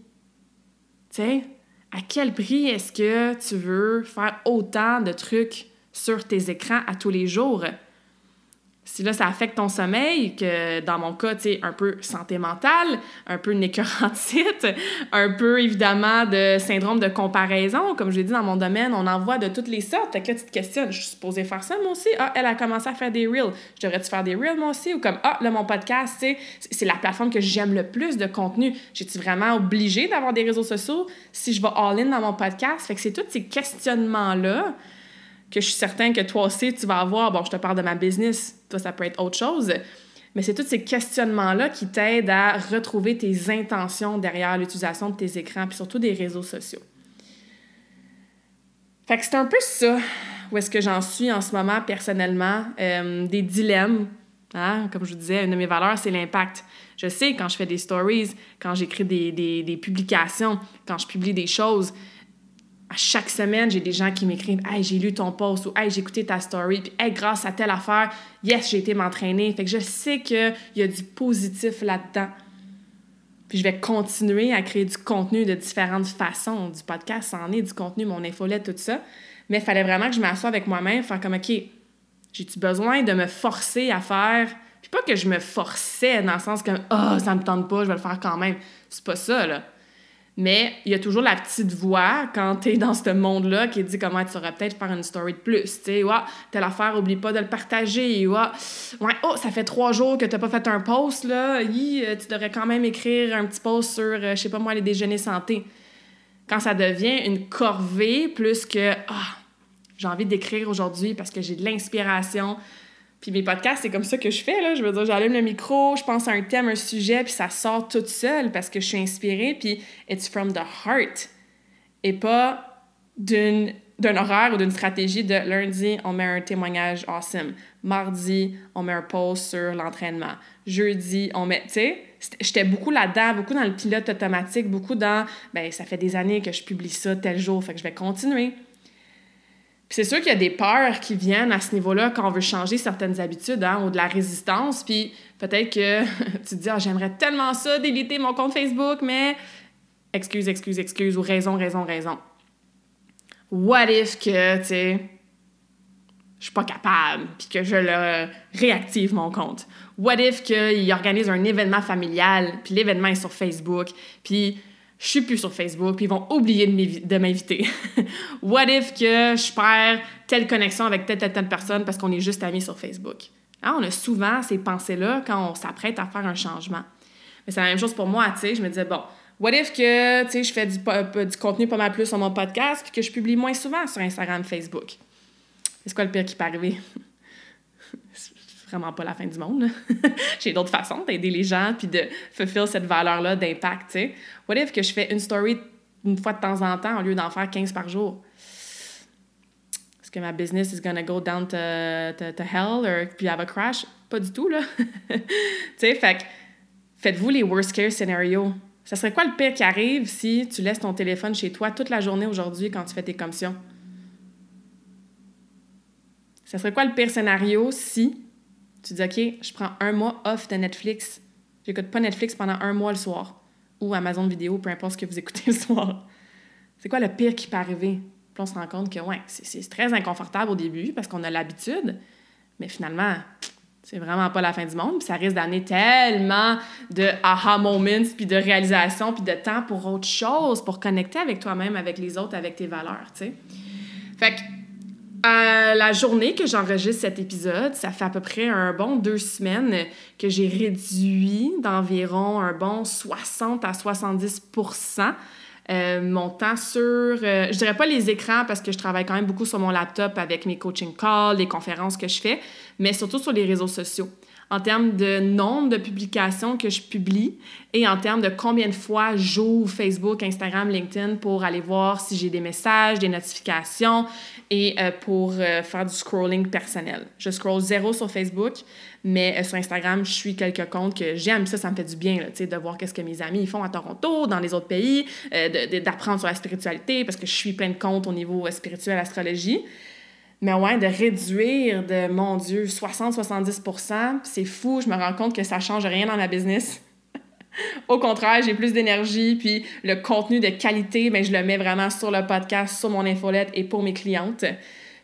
Tu à quel prix est-ce que tu veux faire autant de trucs sur tes écrans à tous les jours? Si là, ça affecte ton sommeil, que dans mon cas, tu sais, un peu santé mentale, un peu une écœurantite, [laughs] un peu évidemment de syndrome de comparaison, comme je l'ai dit dans mon domaine, on en voit de toutes les sortes. Fait que tu te questionnes, je suis supposée faire ça moi aussi? Ah, elle a commencé à faire des reels. Je devrais-tu faire des reels moi aussi? Ou comme, ah, là, mon podcast, sais, c'est la plateforme que j'aime le plus de contenu. J'ai-tu vraiment obligée d'avoir des réseaux sociaux si je vais all-in dans mon podcast? Fait que c'est tous ces questionnements-là que je suis certain que toi aussi, tu vas avoir. Bon, je te parle de ma business, toi, ça peut être autre chose. Mais c'est tous ces questionnements-là qui t'aident à retrouver tes intentions derrière l'utilisation de tes écrans, puis surtout des réseaux sociaux. Fait que c'est un peu ça où est-ce que j'en suis en ce moment personnellement, euh, des dilemmes. Hein? Comme je vous disais, une de mes valeurs, c'est l'impact. Je sais quand je fais des stories, quand j'écris des, des, des publications, quand je publie des choses, à chaque semaine, j'ai des gens qui m'écrivent Hey, j'ai lu ton post ou Hey, j'ai écouté ta story, puis Hey, grâce à telle affaire, yes, j'ai été m'entraîner. Fait que je sais qu'il y a du positif là-dedans. Puis je vais continuer à créer du contenu de différentes façons. Du podcast, ça en est, du contenu, mon infolette, tout ça. Mais il fallait vraiment que je m'assoie avec moi-même, faire comme OK, j'ai-tu besoin de me forcer à faire. Puis pas que je me forçais dans le sens que Ah, oh, ça me tente pas, je vais le faire quand même. C'est pas ça, là. Mais il y a toujours la petite voix quand tu es dans ce monde-là qui dit comment tu aurais peut-être faire une story de plus. Tu sais, ouais, telle affaire, oublie pas de le partager. Ouais, ouais oh, ça fait trois jours que tu pas fait un post, là. Euh, tu devrais quand même écrire un petit post sur, euh, je sais pas moi, les déjeuners santé. Quand ça devient une corvée plus que, ah, j'ai envie d'écrire aujourd'hui parce que j'ai de l'inspiration, puis mes podcasts, c'est comme ça que je fais, là. Je veux dire, j'allume le micro, je pense à un thème, un sujet, puis ça sort toute seule parce que je suis inspirée, puis it's from the heart. Et pas d'une d'un horaire ou d'une stratégie de lundi, on met un témoignage awesome. Mardi, on met un post sur l'entraînement. Jeudi, on met, tu sais, j'étais beaucoup là-dedans, beaucoup dans le pilote automatique, beaucoup dans, ben ça fait des années que je publie ça tel jour, fait que je vais continuer c'est sûr qu'il y a des peurs qui viennent à ce niveau-là quand on veut changer certaines habitudes hein, ou de la résistance. Puis peut-être que [laughs] tu te dis, ah, j'aimerais tellement ça, déliter mon compte Facebook, mais excuse, excuse, excuse, ou raison, raison, raison. What if que, tu sais, je suis pas capable, puis que je le réactive mon compte? What if qu'il organise un événement familial, puis l'événement est sur Facebook, puis je suis plus sur Facebook, puis ils vont oublier de m'inviter. [laughs] What if que je perds telle connexion avec telle, telle, telle personne parce qu'on est juste amis sur Facebook? Hein, on a souvent ces pensées-là quand on s'apprête à faire un changement. Mais c'est la même chose pour moi, tu sais. Je me disais, bon, what if que, tu sais, je fais du, du, contenu pas mal plus sur mon podcast puis que je publie moins souvent sur Instagram, Facebook? C'est quoi le pire qui peut arriver? [laughs] vraiment pas la fin du monde. [laughs] J'ai d'autres façons d'aider les gens puis de fulfill cette valeur-là d'impact, tu sais. What if que je fais une story une fois de temps en temps au lieu d'en faire 15 par jour? Est-ce que ma business is gonna go down to, hell or puis have a crash? Pas du tout, là. [laughs] tu sais, fait faites-vous les worst case scénarios. Ça serait quoi le pire qui arrive si tu laisses ton téléphone chez toi toute la journée aujourd'hui quand tu fais tes commissions? Ça serait quoi le pire scénario si tu dis, OK, je prends un mois off de Netflix. J'écoute pas Netflix pendant un mois le soir. Ou Amazon Vidéo, peu importe ce que vous écoutez le soir. C'est quoi le pire qui peut arriver? Puis on se rend compte que, ouais, c'est très inconfortable au début parce qu'on a l'habitude. Mais finalement, c'est vraiment pas la fin du monde. Puis ça risque d'amener tellement de aha moments, puis de réalisation, puis de temps pour autre chose, pour connecter avec toi-même, avec les autres, avec tes valeurs, tu sais. Fait que la journée que j'enregistre cet épisode, ça fait à peu près un bon deux semaines que j'ai réduit d'environ un bon 60 à 70% euh, mon temps sur, euh, je dirais pas les écrans parce que je travaille quand même beaucoup sur mon laptop avec mes coaching calls, les conférences que je fais, mais surtout sur les réseaux sociaux. En termes de nombre de publications que je publie et en termes de combien de fois j'ouvre Facebook, Instagram, LinkedIn pour aller voir si j'ai des messages, des notifications et euh, pour euh, faire du scrolling personnel. Je scroll zéro sur Facebook, mais euh, sur Instagram, je suis quelques comptes que j'aime. Ça, ça me fait du bien là, de voir qu'est-ce que mes amis font à Toronto, dans les autres pays, d'apprendre sur la spiritualité parce que je suis plein de comptes au niveau spirituel, astrologie. Mais ouais, de réduire de, mon Dieu, 60-70% c'est fou. Je me rends compte que ça change rien dans ma business. Au contraire, j'ai plus d'énergie, puis le contenu de qualité, mais ben, je le mets vraiment sur le podcast, sur mon infolette et pour mes clientes.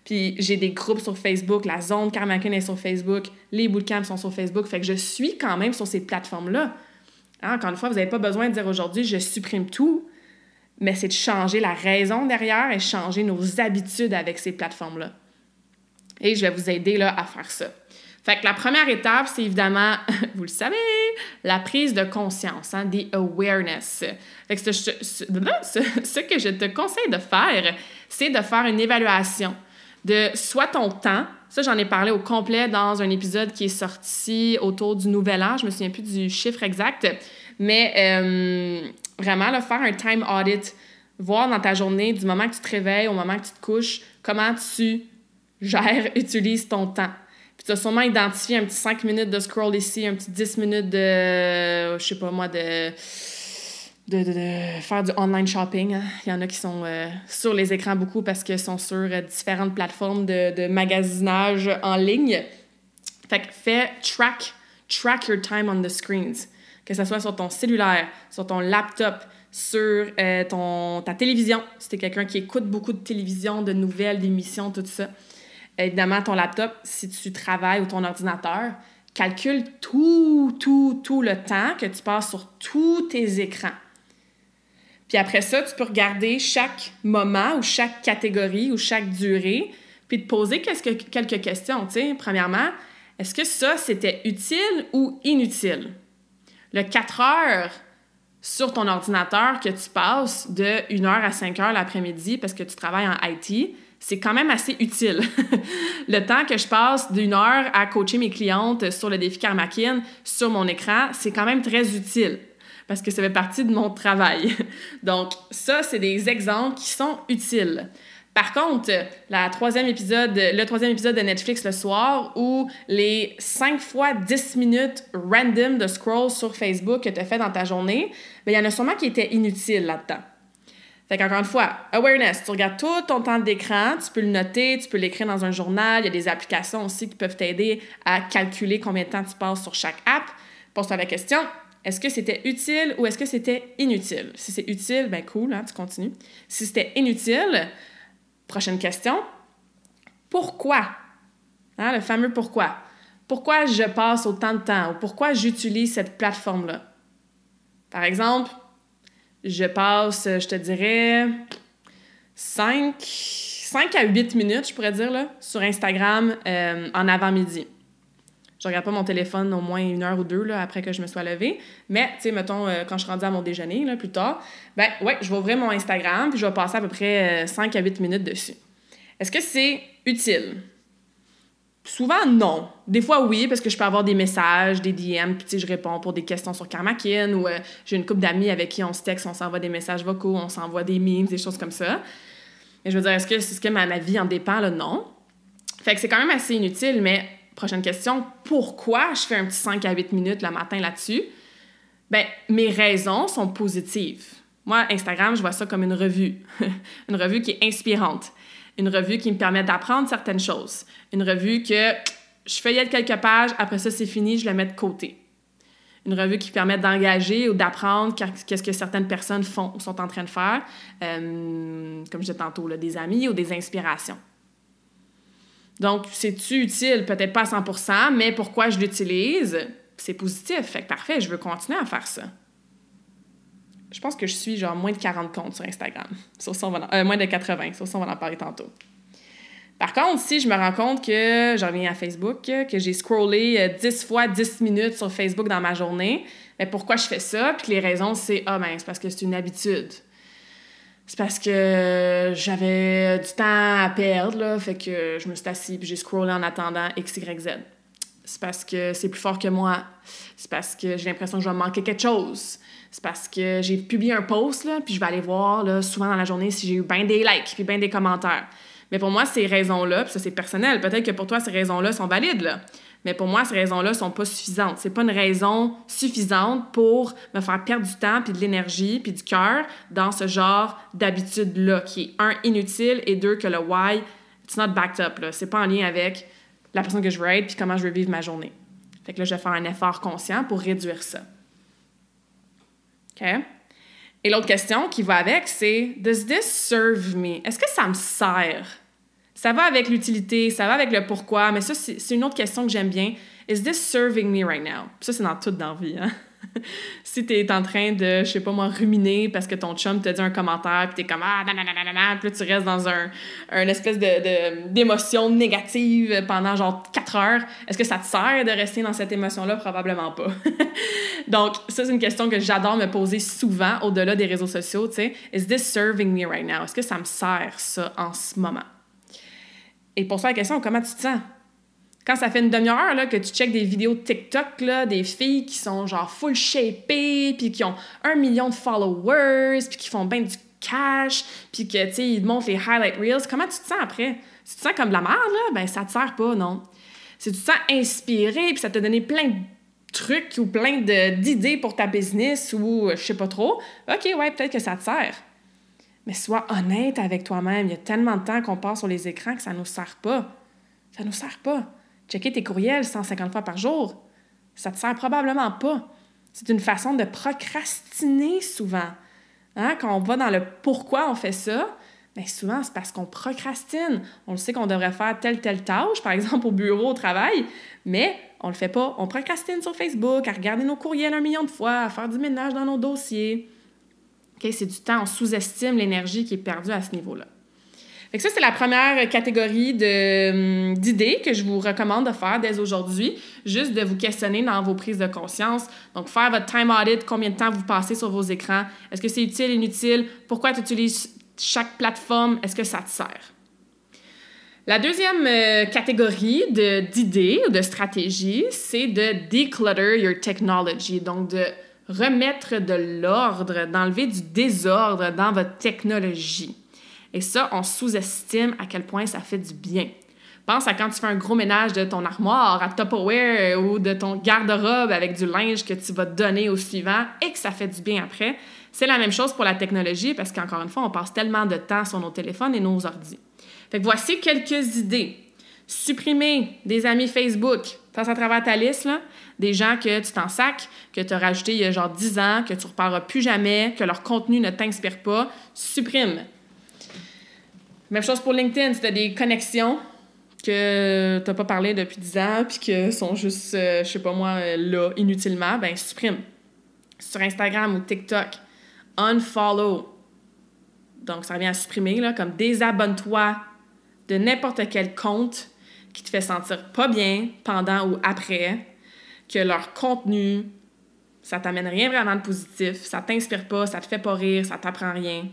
Puis j'ai des groupes sur Facebook, la zone Carmackin est sur Facebook, les bootcamps sont sur Facebook. Fait que je suis quand même sur ces plateformes-là. Hein, encore une fois, vous n'avez pas besoin de dire aujourd'hui je supprime tout, mais c'est de changer la raison derrière et changer nos habitudes avec ces plateformes-là. Et je vais vous aider à faire ça. Fait que la première étape, c'est évidemment, [laughs] vous le savez, la prise de conscience, hein, the awareness. Fait que [laughs] ce, ce, que je te conseille de faire, c'est de faire une évaluation de soit ton temps, ça j'en ai parlé au complet dans un épisode qui est sorti autour du nouvel an, je me souviens plus du chiffre exact, mais euh, vraiment là, faire un time audit, voir dans ta journée, du moment que tu te réveilles au moment que tu te couches, comment tu gères, [laughs] utilises ton temps. Tu as sûrement identifié un petit 5 minutes de scroll ici, un petit 10 minutes de, je sais pas moi, de, de, faire du online shopping. Hein. Il y en a qui sont euh, sur les écrans beaucoup parce qu'ils sont sur euh, différentes plateformes de, de magasinage en ligne. Fait fais track, track your time on the screens. Que ce soit sur ton cellulaire, sur ton laptop, sur euh, ton, ta télévision, si tu es quelqu'un qui écoute beaucoup de télévision, de nouvelles, d'émissions, tout ça évidemment, ton laptop, si tu travailles ou ton ordinateur, calcule tout, tout, tout le temps que tu passes sur tous tes écrans. Puis après ça, tu peux regarder chaque moment ou chaque catégorie ou chaque durée, puis te poser quelques questions. sais. Premièrement, est-ce que ça, c'était utile ou inutile? Le 4 heures sur ton ordinateur que tu passes de 1 heure à 5 heures l'après-midi parce que tu travailles en IT, c'est quand même assez utile. [laughs] le temps que je passe d'une heure à coacher mes clientes sur le défi Karmakin sur mon écran, c'est quand même très utile parce que ça fait partie de mon travail. [laughs] Donc, ça, c'est des exemples qui sont utiles. Par contre, la troisième épisode, le troisième épisode de Netflix le soir, où les 5 fois 10 minutes random de scroll sur Facebook que tu as fait dans ta journée, ben, il y en a sûrement qui étaient inutiles là-dedans. Fait qu'encore une fois, awareness, tu regardes tout ton temps d'écran, tu peux le noter, tu peux l'écrire dans un journal, il y a des applications aussi qui peuvent t'aider à calculer combien de temps tu passes sur chaque app. Pose-toi la question, est-ce que c'était utile ou est-ce que c'était inutile? Si c'est utile, ben cool, hein, tu continues. Si c'était inutile, prochaine question, pourquoi? Hein, le fameux pourquoi. Pourquoi je passe autant de temps ou pourquoi j'utilise cette plateforme-là? Par exemple, je passe, je te dirais, 5, 5 à 8 minutes, je pourrais dire, là, sur Instagram euh, en avant-midi. Je regarde pas mon téléphone au moins une heure ou deux là, après que je me sois levée. Mais, tu sais, mettons, euh, quand je suis rendue à mon déjeuner, là, plus tard, ben ouais, je vais ouvrir mon Instagram puis je vais passer à peu près 5 euh, à 8 minutes dessus. Est-ce que c'est utile? Souvent, non. Des fois, oui, parce que je peux avoir des messages, des DM, puis je réponds pour des questions sur Karmakin ou euh, j'ai une couple d'amis avec qui on se texte, on s'envoie des messages vocaux, on s'envoie des memes, des choses comme ça. Mais je veux dire, est-ce que, est-ce que ma, ma, vie en dépend? Là? Non. Fait que c'est quand même assez inutile, mais prochaine question, pourquoi je fais un petit 5 à 8 minutes le matin là-dessus? Ben, mes raisons sont positives. Moi, Instagram, je vois ça comme une revue. [laughs] une revue qui est inspirante une revue qui me permet d'apprendre certaines choses, une revue que je feuillette quelques pages, après ça c'est fini, je la mets de côté. Une revue qui permet d'engager ou d'apprendre qu'est-ce que certaines personnes font ou sont en train de faire, euh, comme je disais tantôt, des amis ou des inspirations. Donc, c'est-tu utile? Peut-être pas à 100% mais pourquoi je l'utilise? C'est positif. Fait que parfait, je veux continuer à faire ça je pense que je suis genre moins de 40 comptes sur Instagram. Euh, moins de 80. Sur ça, on va en parler tantôt. Par contre, si je me rends compte que j'en reviens à Facebook, que j'ai scrollé 10 euh, fois 10 minutes sur Facebook dans ma journée, mais ben, pourquoi je fais ça? Puis les raisons, c'est Ah, ben, c'est parce que c'est une habitude. C'est parce que j'avais du temps à perdre, là, fait que je me suis assise puis j'ai scrollé en attendant X, Y, Z. C'est parce que c'est plus fort que moi. C'est parce que j'ai l'impression que je vais manquer quelque chose c'est parce que j'ai publié un post, là, puis je vais aller voir là, souvent dans la journée si j'ai eu bien des likes, puis bien des commentaires. Mais pour moi, ces raisons-là, puis ça c'est personnel, peut-être que pour toi, ces raisons-là sont valides. Mais pour moi, ces raisons-là sont pas suffisantes. C'est pas une raison suffisante pour me faire perdre du temps, puis de l'énergie, puis du cœur dans ce genre d'habitude-là, qui est un, inutile, et deux, que le why, it's not backed up, là. C'est pas en lien avec la personne que je veux être, puis comment je veux vivre ma journée. Fait que là, je vais faire un effort conscient pour réduire ça. Et l'autre question qui va avec, c'est Does this serve me? Est-ce que ça me sert? Ça va avec l'utilité, ça va avec le pourquoi, mais ça, c'est une autre question que j'aime bien. Is this serving me right now? Ça, c'est dans toute dans? [laughs] si tu es en train de, je sais pas moi, ruminer parce que ton chum te dit un commentaire, puis tu es comme ah, nanana, puis tu restes dans un, un espèce de, d'émotion négative pendant genre 4 heures, est-ce que ça te sert de rester dans cette émotion-là? Probablement pas. [laughs] Donc, ça, c'est une question que j'adore me poser souvent au-delà des réseaux sociaux, tu sais. Is this serving me right now? Est-ce que ça me sert, ça, en ce moment? Et pour ça, la question, comment tu te sens? Quand ça fait une demi-heure que tu checkes des vidéos TikTok là, des filles qui sont genre full shapées, puis qui ont un million de followers, puis qui font bien du cash, puis que, tu sais, ils montrent les highlight reels, comment tu te sens après? Si tu te sens comme de la merde, là, ben ça te sert pas, non. Si tu te sens inspiré, puis ça t'a donné plein de trucs ou plein d'idées pour ta business ou je sais pas trop, OK, ouais, peut-être que ça te sert. Mais sois honnête avec toi-même. Il y a tellement de temps qu'on passe sur les écrans que ça nous sert pas. Ça nous sert pas. Checker tes courriels 150 fois par jour, ça te sert probablement pas. C'est une façon de procrastiner souvent. Hein? Quand on va dans le pourquoi on fait ça, bien souvent c'est parce qu'on procrastine. On le sait qu'on devrait faire telle, telle tâche, par [laughs] exemple au bureau, au travail, mais on le fait pas. On procrastine sur Facebook, à regarder nos courriels un million de fois, à faire du ménage dans nos dossiers. C'est du temps, on sous-estime l'énergie qui est perdue à ce niveau-là ça, c'est la première catégorie hum, d'idées que je vous recommande de faire dès aujourd'hui, juste de vous questionner dans vos prises de conscience. Donc, faire votre time audit, combien de temps vous passez sur vos écrans, est-ce que c'est utile, inutile, pourquoi tu utilises chaque plateforme, est-ce que ça te sert? La deuxième euh, catégorie d'idées ou de stratégies, c'est de declutter your technology, donc de remettre de l'ordre, d'enlever du désordre dans votre technologie. Et ça, on sous-estime à quel point ça fait du bien. Pense à quand tu fais un gros ménage de ton armoire à Tupperware ou de ton garde-robe avec du linge que tu vas donner au suivant et que ça fait du bien après. C'est la même chose pour la technologie parce qu'encore une fois, on passe tellement de temps sur nos téléphones et nos ordis. Fait que voici quelques idées. Supprimer des amis Facebook. Passe à travers ta liste, des gens que tu t'en sacs, que tu as rajouté il y a genre 10 ans, que tu reparleras plus jamais, que leur contenu ne t'inspire pas. Supprime. Même chose pour LinkedIn, si tu as des connexions que tu n'as pas parlé depuis 10 ans puis que sont juste, euh, je sais pas moi, là, inutilement, ben supprime. Sur Instagram ou TikTok, unfollow. Donc, ça revient à supprimer, là, comme désabonne-toi de n'importe quel compte qui te fait sentir pas bien pendant ou après, que leur contenu, ça t'amène rien vraiment de positif, ça t'inspire pas, ça te fait pas rire, ça t'apprend rien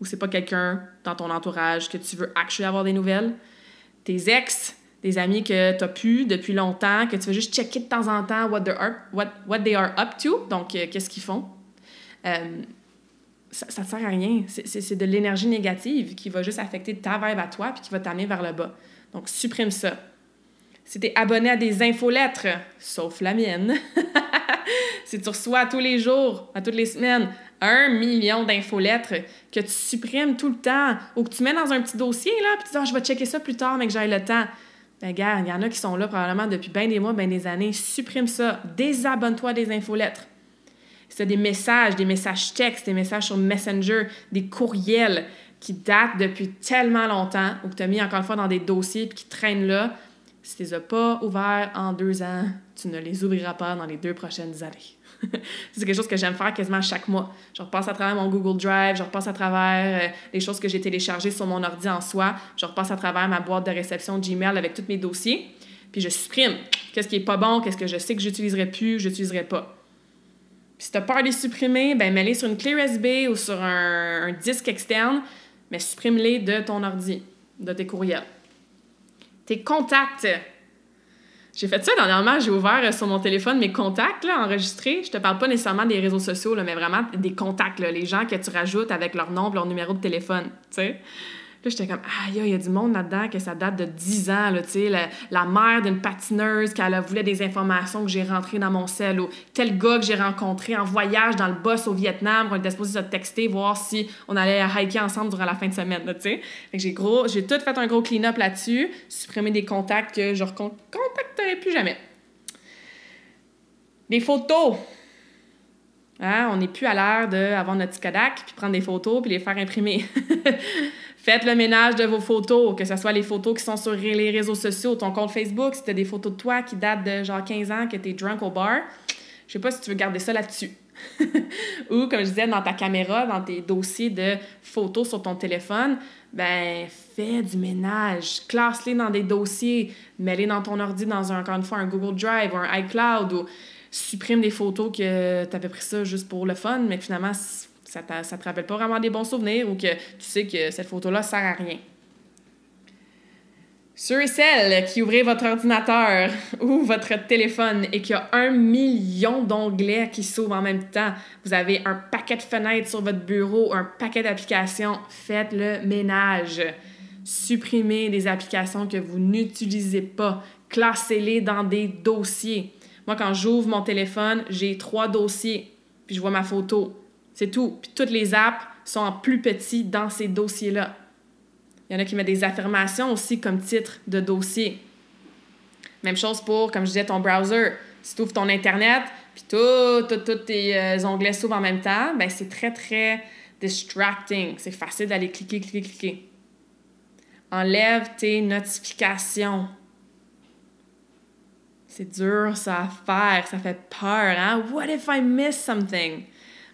ou c'est pas quelqu'un dans ton entourage que tu veux actually avoir des nouvelles. Tes ex, des amis que tu as pu depuis longtemps, que tu veux juste checker de temps en temps what, what, they are up to, donc euh, qu'est-ce qu'ils font. Euh, ça, ça sert à rien. C'est de l'énergie négative qui va juste affecter ta vibe à toi puis qui va t'amener vers le bas. Donc, supprime ça. Si tu es abonné à des infolettres, sauf la mienne, [laughs] si tu reçois tous les jours, à toutes les semaines, un million d'infolettres que tu supprimes tout le temps ou que tu mets dans un petit dossier, là, puis tu dis, ah, je vais checker ça plus tard, mais que j'ai le temps. Ben, gars, il y en a qui sont là probablement depuis bien des mois, bien des années. Supprime ça. Désabonne-toi des infolettres. Tu des messages, des messages textes, des messages sur Messenger, des courriels qui datent depuis tellement longtemps ou que tu as mis encore une fois dans des dossiers puis qui traînent là, si tu les as pas ouverts en deux ans, tu ne les ouvriras pas dans les deux prochaines années. C'est quelque chose que j'aime faire quasiment chaque mois. Je repasse à travers mon Google Drive, je repasse à travers euh, les choses que j'ai téléchargées sur mon ordi en soi, je repasse à travers ma boîte de réception Gmail avec tous mes dossiers, puis je supprime qu'est-ce qui est pas bon, qu'est-ce que je sais que j'utiliserai plus, je n'utiliserai pas? Puis si tu as peur de les supprimer, ben mets-les sur une clé USB ou sur un disque externe, mais supprime-les de ton ordi, de tes courriels. Tes contacts, j'ai fait ça dernièrement, j'ai ouvert euh, sur mon téléphone mes contacts là, enregistrés. Je te parle pas nécessairement des réseaux sociaux, mais vraiment des contacts, les gens que tu rajoutes avec leur nom, leur numéro de téléphone. Là, j'étais comme, ah, il y a du monde là-dedans que ça date de 10 ans, là, tu sais, la, mère d'une patineuse qui elle voulait des informations que j'ai rentrées dans mon sel, ou tel gars que j'ai rencontré en voyage dans le boss au Vietnam, qu'on était supposé se texter, voir si on allait hiker ensemble durant la fin de semaine, tu sais. J'ai gros, j'ai tout fait un gros clean-up là-dessus, supprimé des contacts que je recontacterai plus jamais. Des photos. Hein, on n'est plus à l'heure d'avoir notre Kodak, puis prendre des photos, puis les faire imprimer. [laughs] Faites le ménage de vos photos, que ce soit les photos qui sont sur les réseaux sociaux, ton compte Facebook, si as des photos de toi qui datent de genre 15 ans, que tu es drunk au bar. Je sais pas si tu veux garder ça là-dessus. [laughs] Ou, comme je disais, dans ta caméra, dans tes dossiers de photos sur ton téléphone, ben, fais du ménage. Classe-les dans des dossiers. Mets-les dans ton ordi, dans un, encore une fois, un Google Drive ou un iCloud. Ou supprime des photos que tu avais pris ça juste pour le fun, mais finalement, ça ne te rappelle pas vraiment des bons souvenirs ou que tu sais que cette photo-là sert à rien. Ceux et celles qui ouvrez votre ordinateur [laughs] ou votre téléphone et qu'il y a un million d'onglets qui s'ouvrent en même temps, vous avez un paquet de fenêtres sur votre bureau, un paquet d'applications, faites le ménage. Supprimez des applications que vous n'utilisez pas. Classez-les dans des dossiers. Moi, quand j'ouvre mon téléphone, j'ai trois dossiers, puis je vois ma photo. C'est tout. Puis toutes les apps sont plus petit dans ces dossiers-là. Il y en a qui mettent des affirmations aussi comme titre de dossier. Même chose pour, comme je disais, ton browser. Si tu ouvres ton Internet, puis tous tes euh, onglets s'ouvrent en même temps, ben c'est très, très distracting. C'est facile d'aller cliquer, cliquer, cliquer. Enlève tes notifications. C'est dur, ça à faire, ça fait peur, hein? What if I miss something?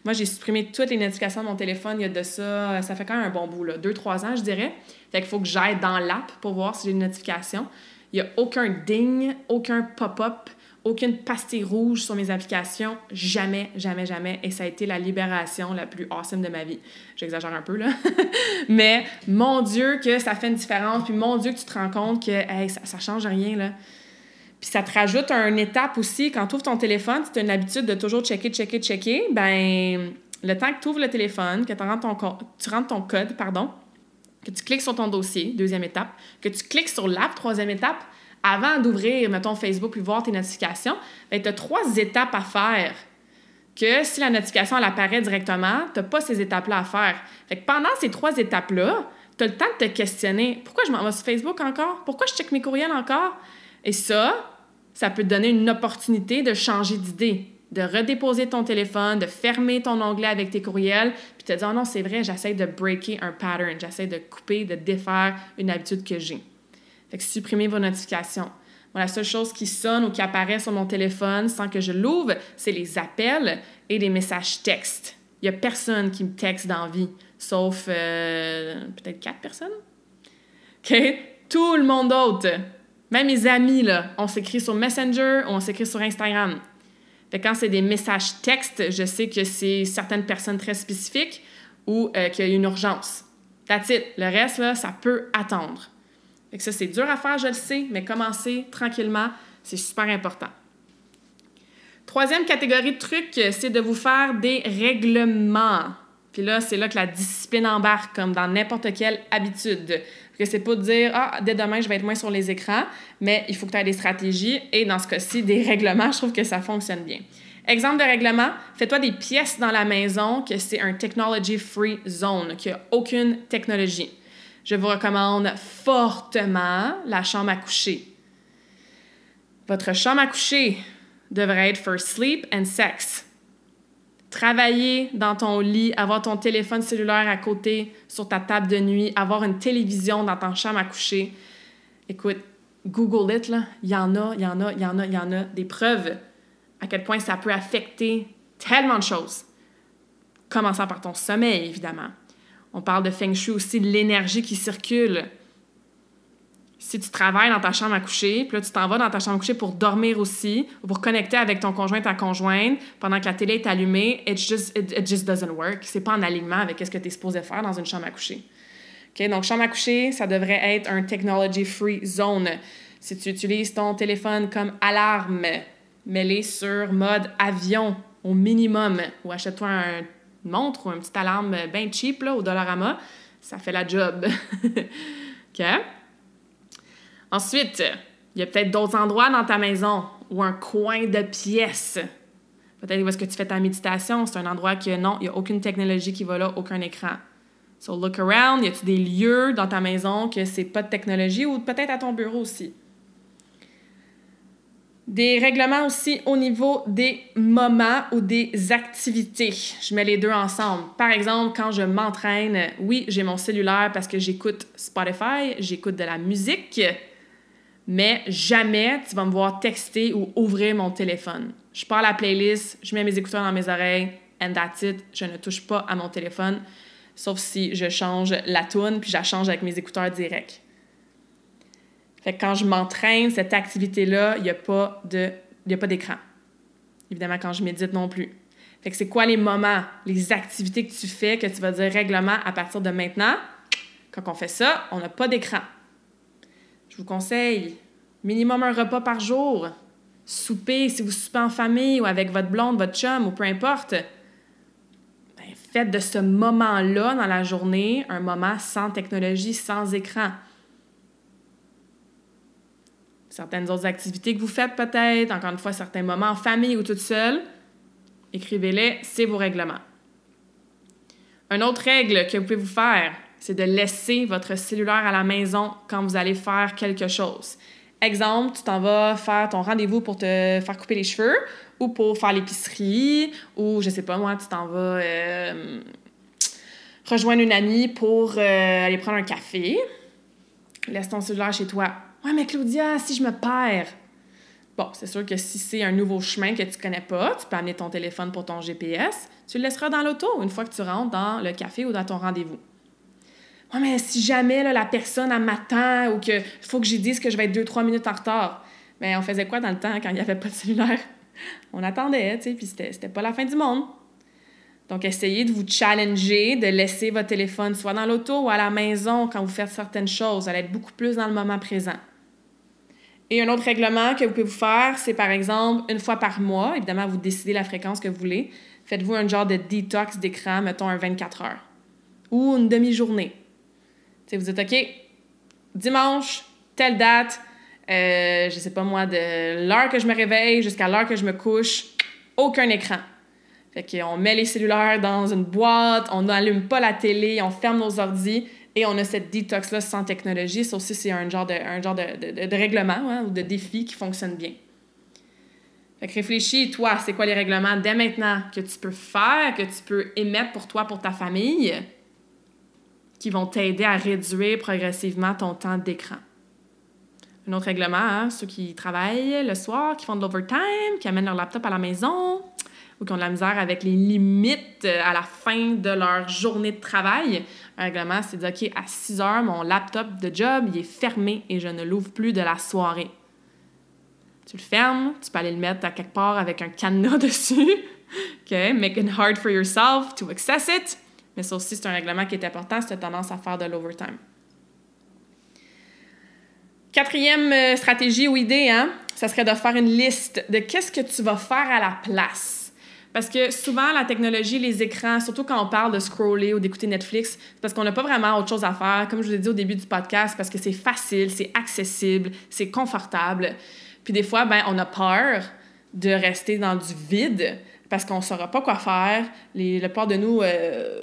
Moi, j'ai supprimé toutes les notifications de mon téléphone il y a de ça, ça fait quand même un bon bout, là, deux, trois ans, je dirais. Fait qu'il faut que j'aille dans l'app pour voir si j'ai une notification. Il n'y a aucun ding, aucun pop-up, aucune pastille rouge sur mes applications. Jamais, jamais, jamais. Et ça a été la libération la plus awesome de ma vie. J'exagère un peu, là. [laughs] Mais mon Dieu, que ça fait une différence. Puis mon Dieu, que tu te rends compte que ça, ça change rien, là. Puis ça te rajoute une étape aussi. Quand tu ouvres ton téléphone, si tu as une habitude de toujours checker, checker, checker, ben le temps que tu ouvres le téléphone, que tu rentres ton, code, pardon, que tu cliques sur ton dossier, deuxième étape, que tu cliques sur l'app, troisième étape, avant d'ouvrir, mettons, Facebook puis voir tes notifications, ben, tu as trois étapes à faire. Que si la notification elle apparaît directement, tu n'as pas ces étapes-là à faire. Fait que pendant ces trois étapes-là, tu as le temps de te questionner pourquoi je m'en vais sur Facebook encore? Pourquoi je check mes courriels encore? Et ça, ça peut te donner une opportunité de changer d'idée, de redéposer ton téléphone, de fermer ton onglet avec tes courriels, puis te dire oh non, c'est vrai, j'essaie de breaker un pattern, j'essaie de couper, de défaire une habitude que j'ai. Fait que supprimez vos notifications. la seule chose qui sonne ou qui apparaît sur mon téléphone sans que je l'ouvre, c'est les appels et les messages textes. Il n'y a personne qui me texte dans vie, sauf euh, peut-être quatre personnes. OK? Tout le monde d'autre même mes amis, on s'écrit sur Messenger ou on s'écrit sur Instagram. Quand c'est des messages textes, je sais que c'est certaines personnes très spécifiques ou euh, qu'il y a une urgence. That's it. Le reste, ça peut attendre. Fait ça, c'est dur à faire, je le sais, mais commencer tranquillement, c'est super important. Troisième catégorie de trucs, c'est de vous faire des règlements. Puis là, c'est là que la discipline embarque, comme dans n'importe quelle habitude que c'est pas de dire ah dès demain je vais être moins sur les écrans, mais il faut que tu aies des stratégies et dans ce cas-ci des [laughs] règlements, je trouve que ça fonctionne bien. Exemple de règlement, fais-toi des pièces dans la maison que c'est un technology free zone, qu'il n'y a aucune technologie. Je vous recommande fortement la chambre à coucher. Votre chambre à coucher devrait être for sleep and sex travailler dans ton lit, avoir ton téléphone cellulaire à côté sur ta table de nuit, avoir une télévision dans ta chambre à coucher. Écoute, Google it. Il y en a, il y en a, il y en a, il y en a des preuves à quel point ça peut affecter tellement de choses. Commençant par ton sommeil, évidemment. On parle de feng shui aussi, de l'énergie qui circule si tu travailles dans ta chambre à coucher, puis là, tu t'en vas dans ta chambre à coucher pour dormir aussi, ou pour connecter avec ton conjoint, ta conjointe, pendant que la télé est allumée, it just, it, just doesn't work. C'est pas en alignement avec ce que tu es supposé faire dans une chambre à coucher. Donc, chambre à coucher, ça devrait être un technology-free zone. Si tu utilises ton téléphone comme alarme, mets-les sur mode avion au minimum, ou achète-toi un montre ou une petite alarme bien cheap là, au Dollarama. Ça fait la job. [laughs] OK? Ensuite, il y a peut-être d'autres endroits dans ta maison ou un coin de pièce. Peut-être où est-ce que tu fais ta méditation, c'est un endroit que non, il n'y a aucune technologie qui va là, aucun écran. So look around, y a-tu des lieux dans ta maison que c'est pas de technologie ou peut-être à ton bureau aussi? Des règlements aussi au niveau des moments ou des activités. Je mets les deux ensemble. Par exemple, quand je m'entraîne, oui, j'ai mon cellulaire parce que j'écoute Spotify, j'écoute de la musique, mais jamais tu vas me voir texter ou ouvrir mon téléphone. Je pars la playlist, je mets mes écouteurs dans mes oreilles, and that's it. Je ne touche pas à mon téléphone, sauf si je change la tune puis je la change avec mes écouteurs directs. Fait que quand je m'entraîne, cette activité-là, il n'y a pas d'écran. Évidemment, quand je médite non plus. C'est quoi les moments, les activités que tu fais que tu vas dire règlement à partir de maintenant? Quand on fait ça, on n'a pas d'écran. Vous conseille minimum un repas par jour. Souper, si vous soupez en famille ou avec votre blonde, votre chum ou peu importe. Ben, faites de ce moment-là dans la journée un moment sans technologie, sans écran certaines autres activités que vous faites peut-être, encore une fois, certains moments en famille ou toute seule, écrivez-les, c'est vos règlements. Une autre règle que vous pouvez vous faire, c'est de laisser votre cellulaire à la maison quand vous allez faire quelque chose. Exemple, tu t'en vas faire ton rendez-vous pour te faire couper les cheveux ou pour faire l'épicerie ou, je sais pas moi, tu t'en vas euh, rejoindre une amie pour euh, aller prendre un café. Laisse ton cellulaire chez toi Ouais, mais Claudia, si je me perds? Bon, c'est sûr que si c'est un nouveau chemin que tu connais pas, tu peux amener ton téléphone pour ton GPS. Tu le laisseras dans l'auto une fois que tu rentres dans le café ou dans ton rendez-vous. Ouais, mais si jamais la personne m'attend ou qu'il faut que j'y dise que je vais être deux, trois minutes en retard, mais on faisait quoi dans le temps quand il n'y avait pas de cellulaire? [laughs] On attendait, tu sais, puis c'était pas la fin du monde. Donc, essayez de vous challenger, de laisser votre téléphone soit dans l'auto ou à la maison quand vous faites certaines choses. Vous allez être beaucoup plus dans le moment présent. Et un autre règlement que vous pouvez vous faire, c'est par exemple une fois par mois, évidemment, vous décidez la fréquence que vous voulez, faites-vous un genre de détox d'écran, mettons un 24 heures ou une demi-journée. Vous dites, OK, dimanche, telle date, euh, je sais pas moi, de l'heure que je me réveille jusqu'à l'heure que je me couche, aucun écran. Fait qu'on met les cellulaires dans une boîte, on n'allume pas la télé, on ferme nos ordis, et on a cette détox-là sans technologie. Ça aussi, c'est un genre de, un genre de, de, règlement hein, ou de défi qui fonctionne bien. Fait que réfléchis, toi, c'est quoi les règlements dès maintenant que tu peux faire, que tu peux émettre pour toi, pour ta famille, qui vont t'aider à réduire progressivement ton temps d'écran. Un autre règlement, hein, ceux qui travaillent le soir, qui font de l'overtime, qui amènent leur laptop à la maison, ou qui ont de la misère avec les limites euh, à la fin de leur journée de travail. Un règlement, c'est de dire, OK, à 6 heures, mon laptop de job, il est fermé et je ne l'ouvre plus de la soirée. Tu le fermes, tu peux aller le mettre à quelque part avec un cadenas [laughs] dessus. [laughs] OK, make it hard for yourself to access it. Mais ça aussi, c'est un règlement qui est important as tendance à faire de l'overtime. Quatrième euh, stratégie ou idée, hein, ça serait de faire une liste de qu'est-ce que tu vas faire à la place. Parce que souvent, la technologie, les écrans, surtout quand on parle de scroller ou d'écouter Netflix, c'est parce qu'on n'a pas vraiment autre chose à faire, comme je vous l'ai dit au début du podcast, parce que c'est facile, c'est accessible, c'est confortable. Puis des fois, ben, on a peur de rester dans du vide parce qu'on ne saura pas quoi faire. Les, le plupart de nous, euh,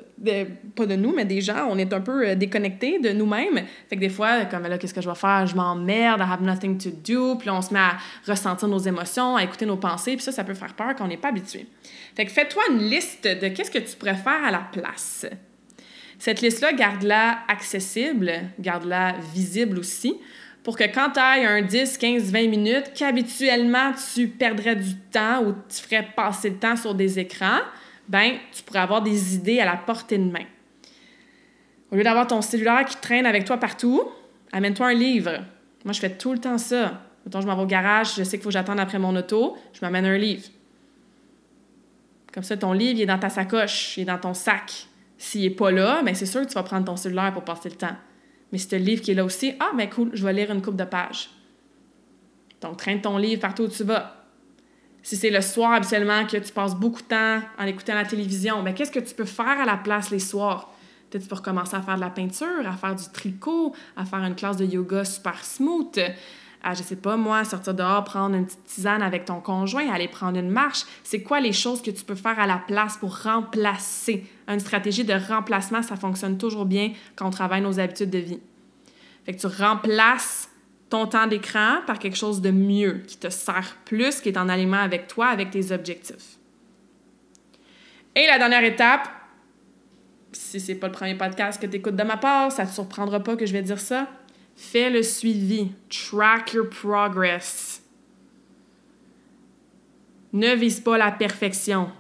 pas de nous, mais des gens, on est un peu euh, déconnectés de nous-mêmes. Fait que des fois, comme là, qu'est-ce que je vais faire? Je m'emmerde, I have nothing to do. Puis on se met à ressentir nos émotions, à écouter nos pensées. Puis ça, ça peut faire peur quand on n'est pas habitué. Fait que fais-toi une liste de qu'est-ce que tu faire à la place. Cette liste-là, garde-la accessible, garde-la visible aussi pour que quand tu ailles un 10, 15, 20 minutes, qu'habituellement tu perdrais du temps ou tu ferais passer le temps sur des écrans, ben tu pourrais avoir des idées à la portée de main. Au lieu d'avoir ton cellulaire qui traîne avec toi partout, amène-toi un livre. Moi, je fais tout le temps ça. Mettons, je m'en vais au garage, je sais qu'il faut que j'attende après mon auto, je m'amène un livre. Comme ça, ton livre, il est dans ta sacoche, il est dans ton sac. S'il n'est pas là, ben c'est sûr que tu vas prendre ton cellulaire pour passer le temps. Mais c'est le livre qui est là aussi, ah, ben cool, je vais lire une coupe de pages. Donc, traîne ton livre partout où tu vas. Si c'est le soir habituellement que tu passes beaucoup de temps en écoutant la télévision, ben qu'est-ce que tu peux faire à la place les soirs? Peut-être tu peux recommencer à faire de la peinture, à faire du tricot, à faire une classe de yoga super smooth, à, je sais pas moi, sortir dehors, prendre une petite tisane avec ton conjoint, aller prendre une marche. C'est quoi les choses que tu peux faire à la place pour remplacer? Une stratégie de remplacement, ça fonctionne toujours bien quand on travaille nos habitudes de vie. Fait que tu remplaces ton temps d'écran par quelque chose de mieux, qui te sert plus, qui est en alignement avec toi, avec tes objectifs. Et la dernière étape, si c'est pas le premier podcast que tu écoutes de ma part, ça te surprendra pas que je vais dire ça. Fais le suivi. Track your progress. Ne vise pas la perfection.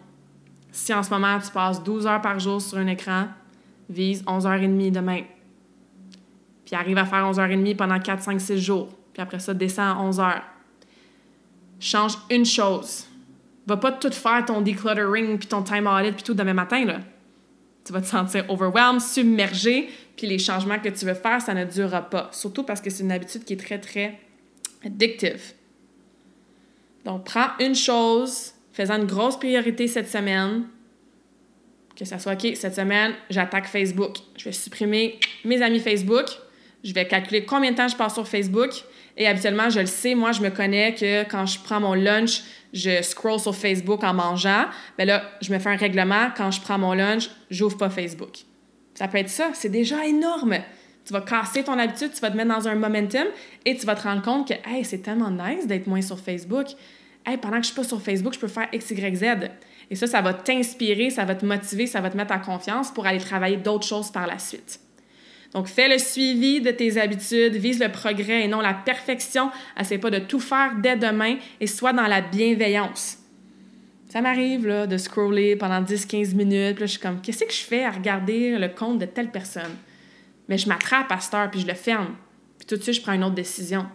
Si en ce moment tu passes 12 heures par jour sur un écran, vise 11h30 demain. Puis arrive à faire 11h30 pendant 4, 5, 6 jours. Puis après ça, descend à 11 h Change une chose. Va pas tout faire ton decluttering puis ton time audit puis tout demain matin, là. Tu vas te sentir overwhelmed, submergé, puis les changements que tu veux faire, ça ne durera pas. Surtout parce que c'est une habitude qui est très, très addictive. Donc, prends une chose, fais-en une grosse priorité cette semaine, que ça soit OK, cette semaine, j'attaque Facebook. Je vais supprimer mes amis Facebook. Je vais calculer combien de temps je passe sur Facebook. Et habituellement, je le sais, moi, je me connais que quand je prends mon lunch, je scroll sur Facebook en mangeant. Bien là, je me fais un règlement. Quand je prends mon lunch, j'ouvre pas Facebook. Ça peut être ça. C'est déjà énorme. Tu vas casser ton habitude, tu vas te mettre dans un momentum et tu vas te rendre compte que, hey, c'est tellement nice d'être moins sur Facebook. Pendant que je suis pas sur Facebook, je peux faire X, Y, Z. Et ça, ça va t'inspirer, ça va te motiver, ça va te mettre en confiance pour aller travailler d'autres choses par la suite. Donc, fais le suivi de tes habitudes, vise le progrès et non la perfection. Essaie pas de tout faire dès demain et sois dans la bienveillance. Ça m'arrive là, de scroller pendant 10-15 minutes, puis là, je suis comme, qu'est-ce que je fais à regarder le compte de telle personne? Mais je m'attrape à cette heure, puis je le ferme. Puis tout de suite, je prends une autre décision.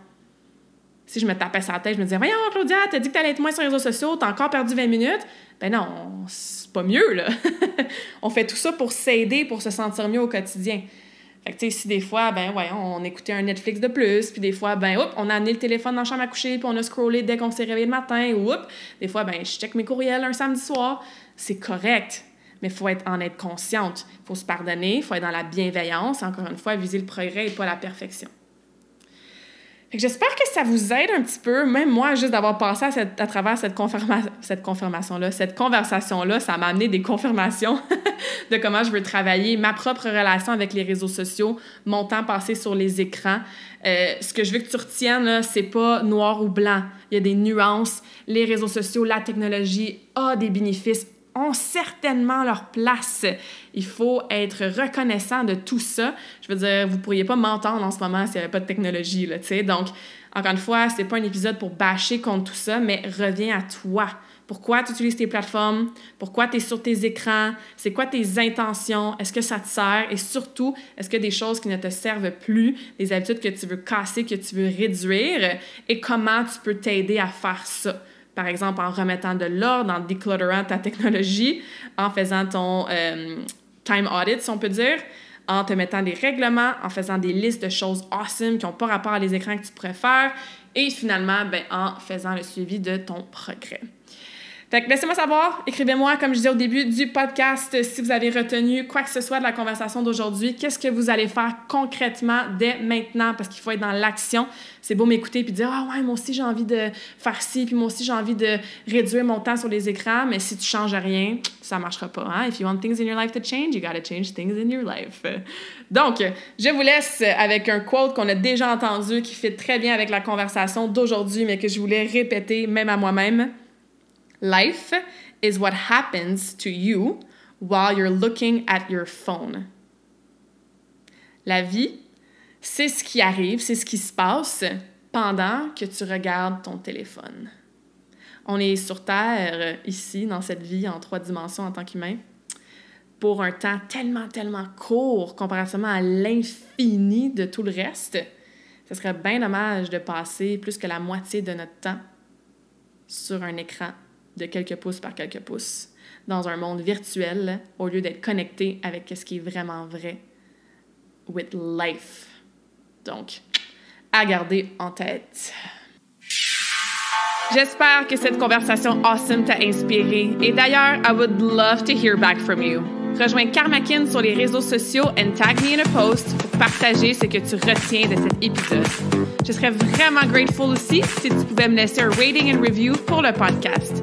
Si je me tapais sa tête, je me disais, voyons, Claudia, t'as dit que t'allais être moins sur les réseaux sociaux, t'as encore perdu 20 minutes. Ben non, c'est pas mieux, là. [laughs] on fait tout ça pour s'aider, pour se sentir mieux au quotidien. Fait que, tu sais, si des fois, ben, voyons, on écoutait un Netflix de plus, puis des fois, ben, hop, on a amené le téléphone dans la chambre à coucher, puis on a scrollé dès qu'on s'est réveillé le matin, ou des fois, ben, je check mes courriels un samedi soir. C'est correct, mais il faut être, en être consciente. Il faut se pardonner, il faut être dans la bienveillance, encore une fois, viser le progrès et pas la perfection. J'espère que ça vous aide un petit peu, même moi, juste d'avoir passé à, travers cette, cette confirmation-là, cette conversation-là, ça m'a amené des confirmations [laughs] de comment je veux travailler ma propre relation avec les réseaux sociaux, mon temps passé sur les écrans. Euh, ce que je veux que tu retiennes, c'est pas noir ou blanc. Il y a des nuances. Les réseaux sociaux, la technologie a des bénéfices, ont certainement leur place. Il faut être reconnaissant de tout ça. Je veux dire, vous pourriez pas m'entendre en ce moment s'il n'y avait pas de technologie, là, tu sais. Donc, encore une fois, c'est pas un épisode pour bâcher contre tout ça, mais reviens à toi. Pourquoi tu utilises tes plateformes? Pourquoi tu es sur tes écrans? C'est quoi tes intentions? Est-ce que ça te sert? Et surtout, est-ce a des choses qui ne te servent plus, des habitudes que tu veux casser, que tu veux réduire? Et comment tu peux t'aider à faire ça? Par exemple en remettant de l'ordre, en declutterant ta technologie, en faisant ton euh, time audit, si on peut dire, en te mettant des règlements, en faisant des listes de choses awesome qui n'ont pas rapport à les écrans que tu pourrais faire, et finalement, ben, en faisant le suivi de ton progrès. Fait que laissez-moi savoir, écrivez-moi, comme je disais au début du podcast, si vous avez retenu quoi que ce soit de la conversation d'aujourd'hui, qu'est-ce que vous allez faire concrètement dès maintenant, parce qu'il faut être dans l'action. C'est beau m'écouter puis dire Ah ouais, moi aussi j'ai envie de faire ci, puis moi aussi j'ai envie de réduire mon temps sur les écrans, mais si tu changes rien, ça marchera pas. Hein? If you want things in your life to change, you gotta change things in your life. Donc, je vous laisse avec un quote qu'on a déjà entendu qui fait très bien avec la conversation d'aujourd'hui, mais que je voulais répéter même à moi-même. Life is what happens to you while you're looking at your phone. La vie, c'est ce qui arrive, c'est ce qui se passe pendant que tu regardes ton téléphone. On est sur Terre, ici, dans cette vie en trois dimensions en tant qu'humain, pour un temps tellement, tellement court comparativement à l'infini de tout le reste. Ce serait bien dommage de passer plus que la moitié de notre temps sur un écran de quelques pouces par quelques pouces dans un monde virtuel au lieu d'être connecté avec ce qui est vraiment vrai with life. Donc, à garder en tête. J'espère que cette conversation awesome t'a inspiré. Et d'ailleurs, I would love to hear back from you. Rejoins Karmakin sur les réseaux sociaux and tag me in a post pour partager ce que tu retiens de cet épisode. Je serais vraiment grateful aussi si tu pouvais me laisser un rating and review pour le podcast.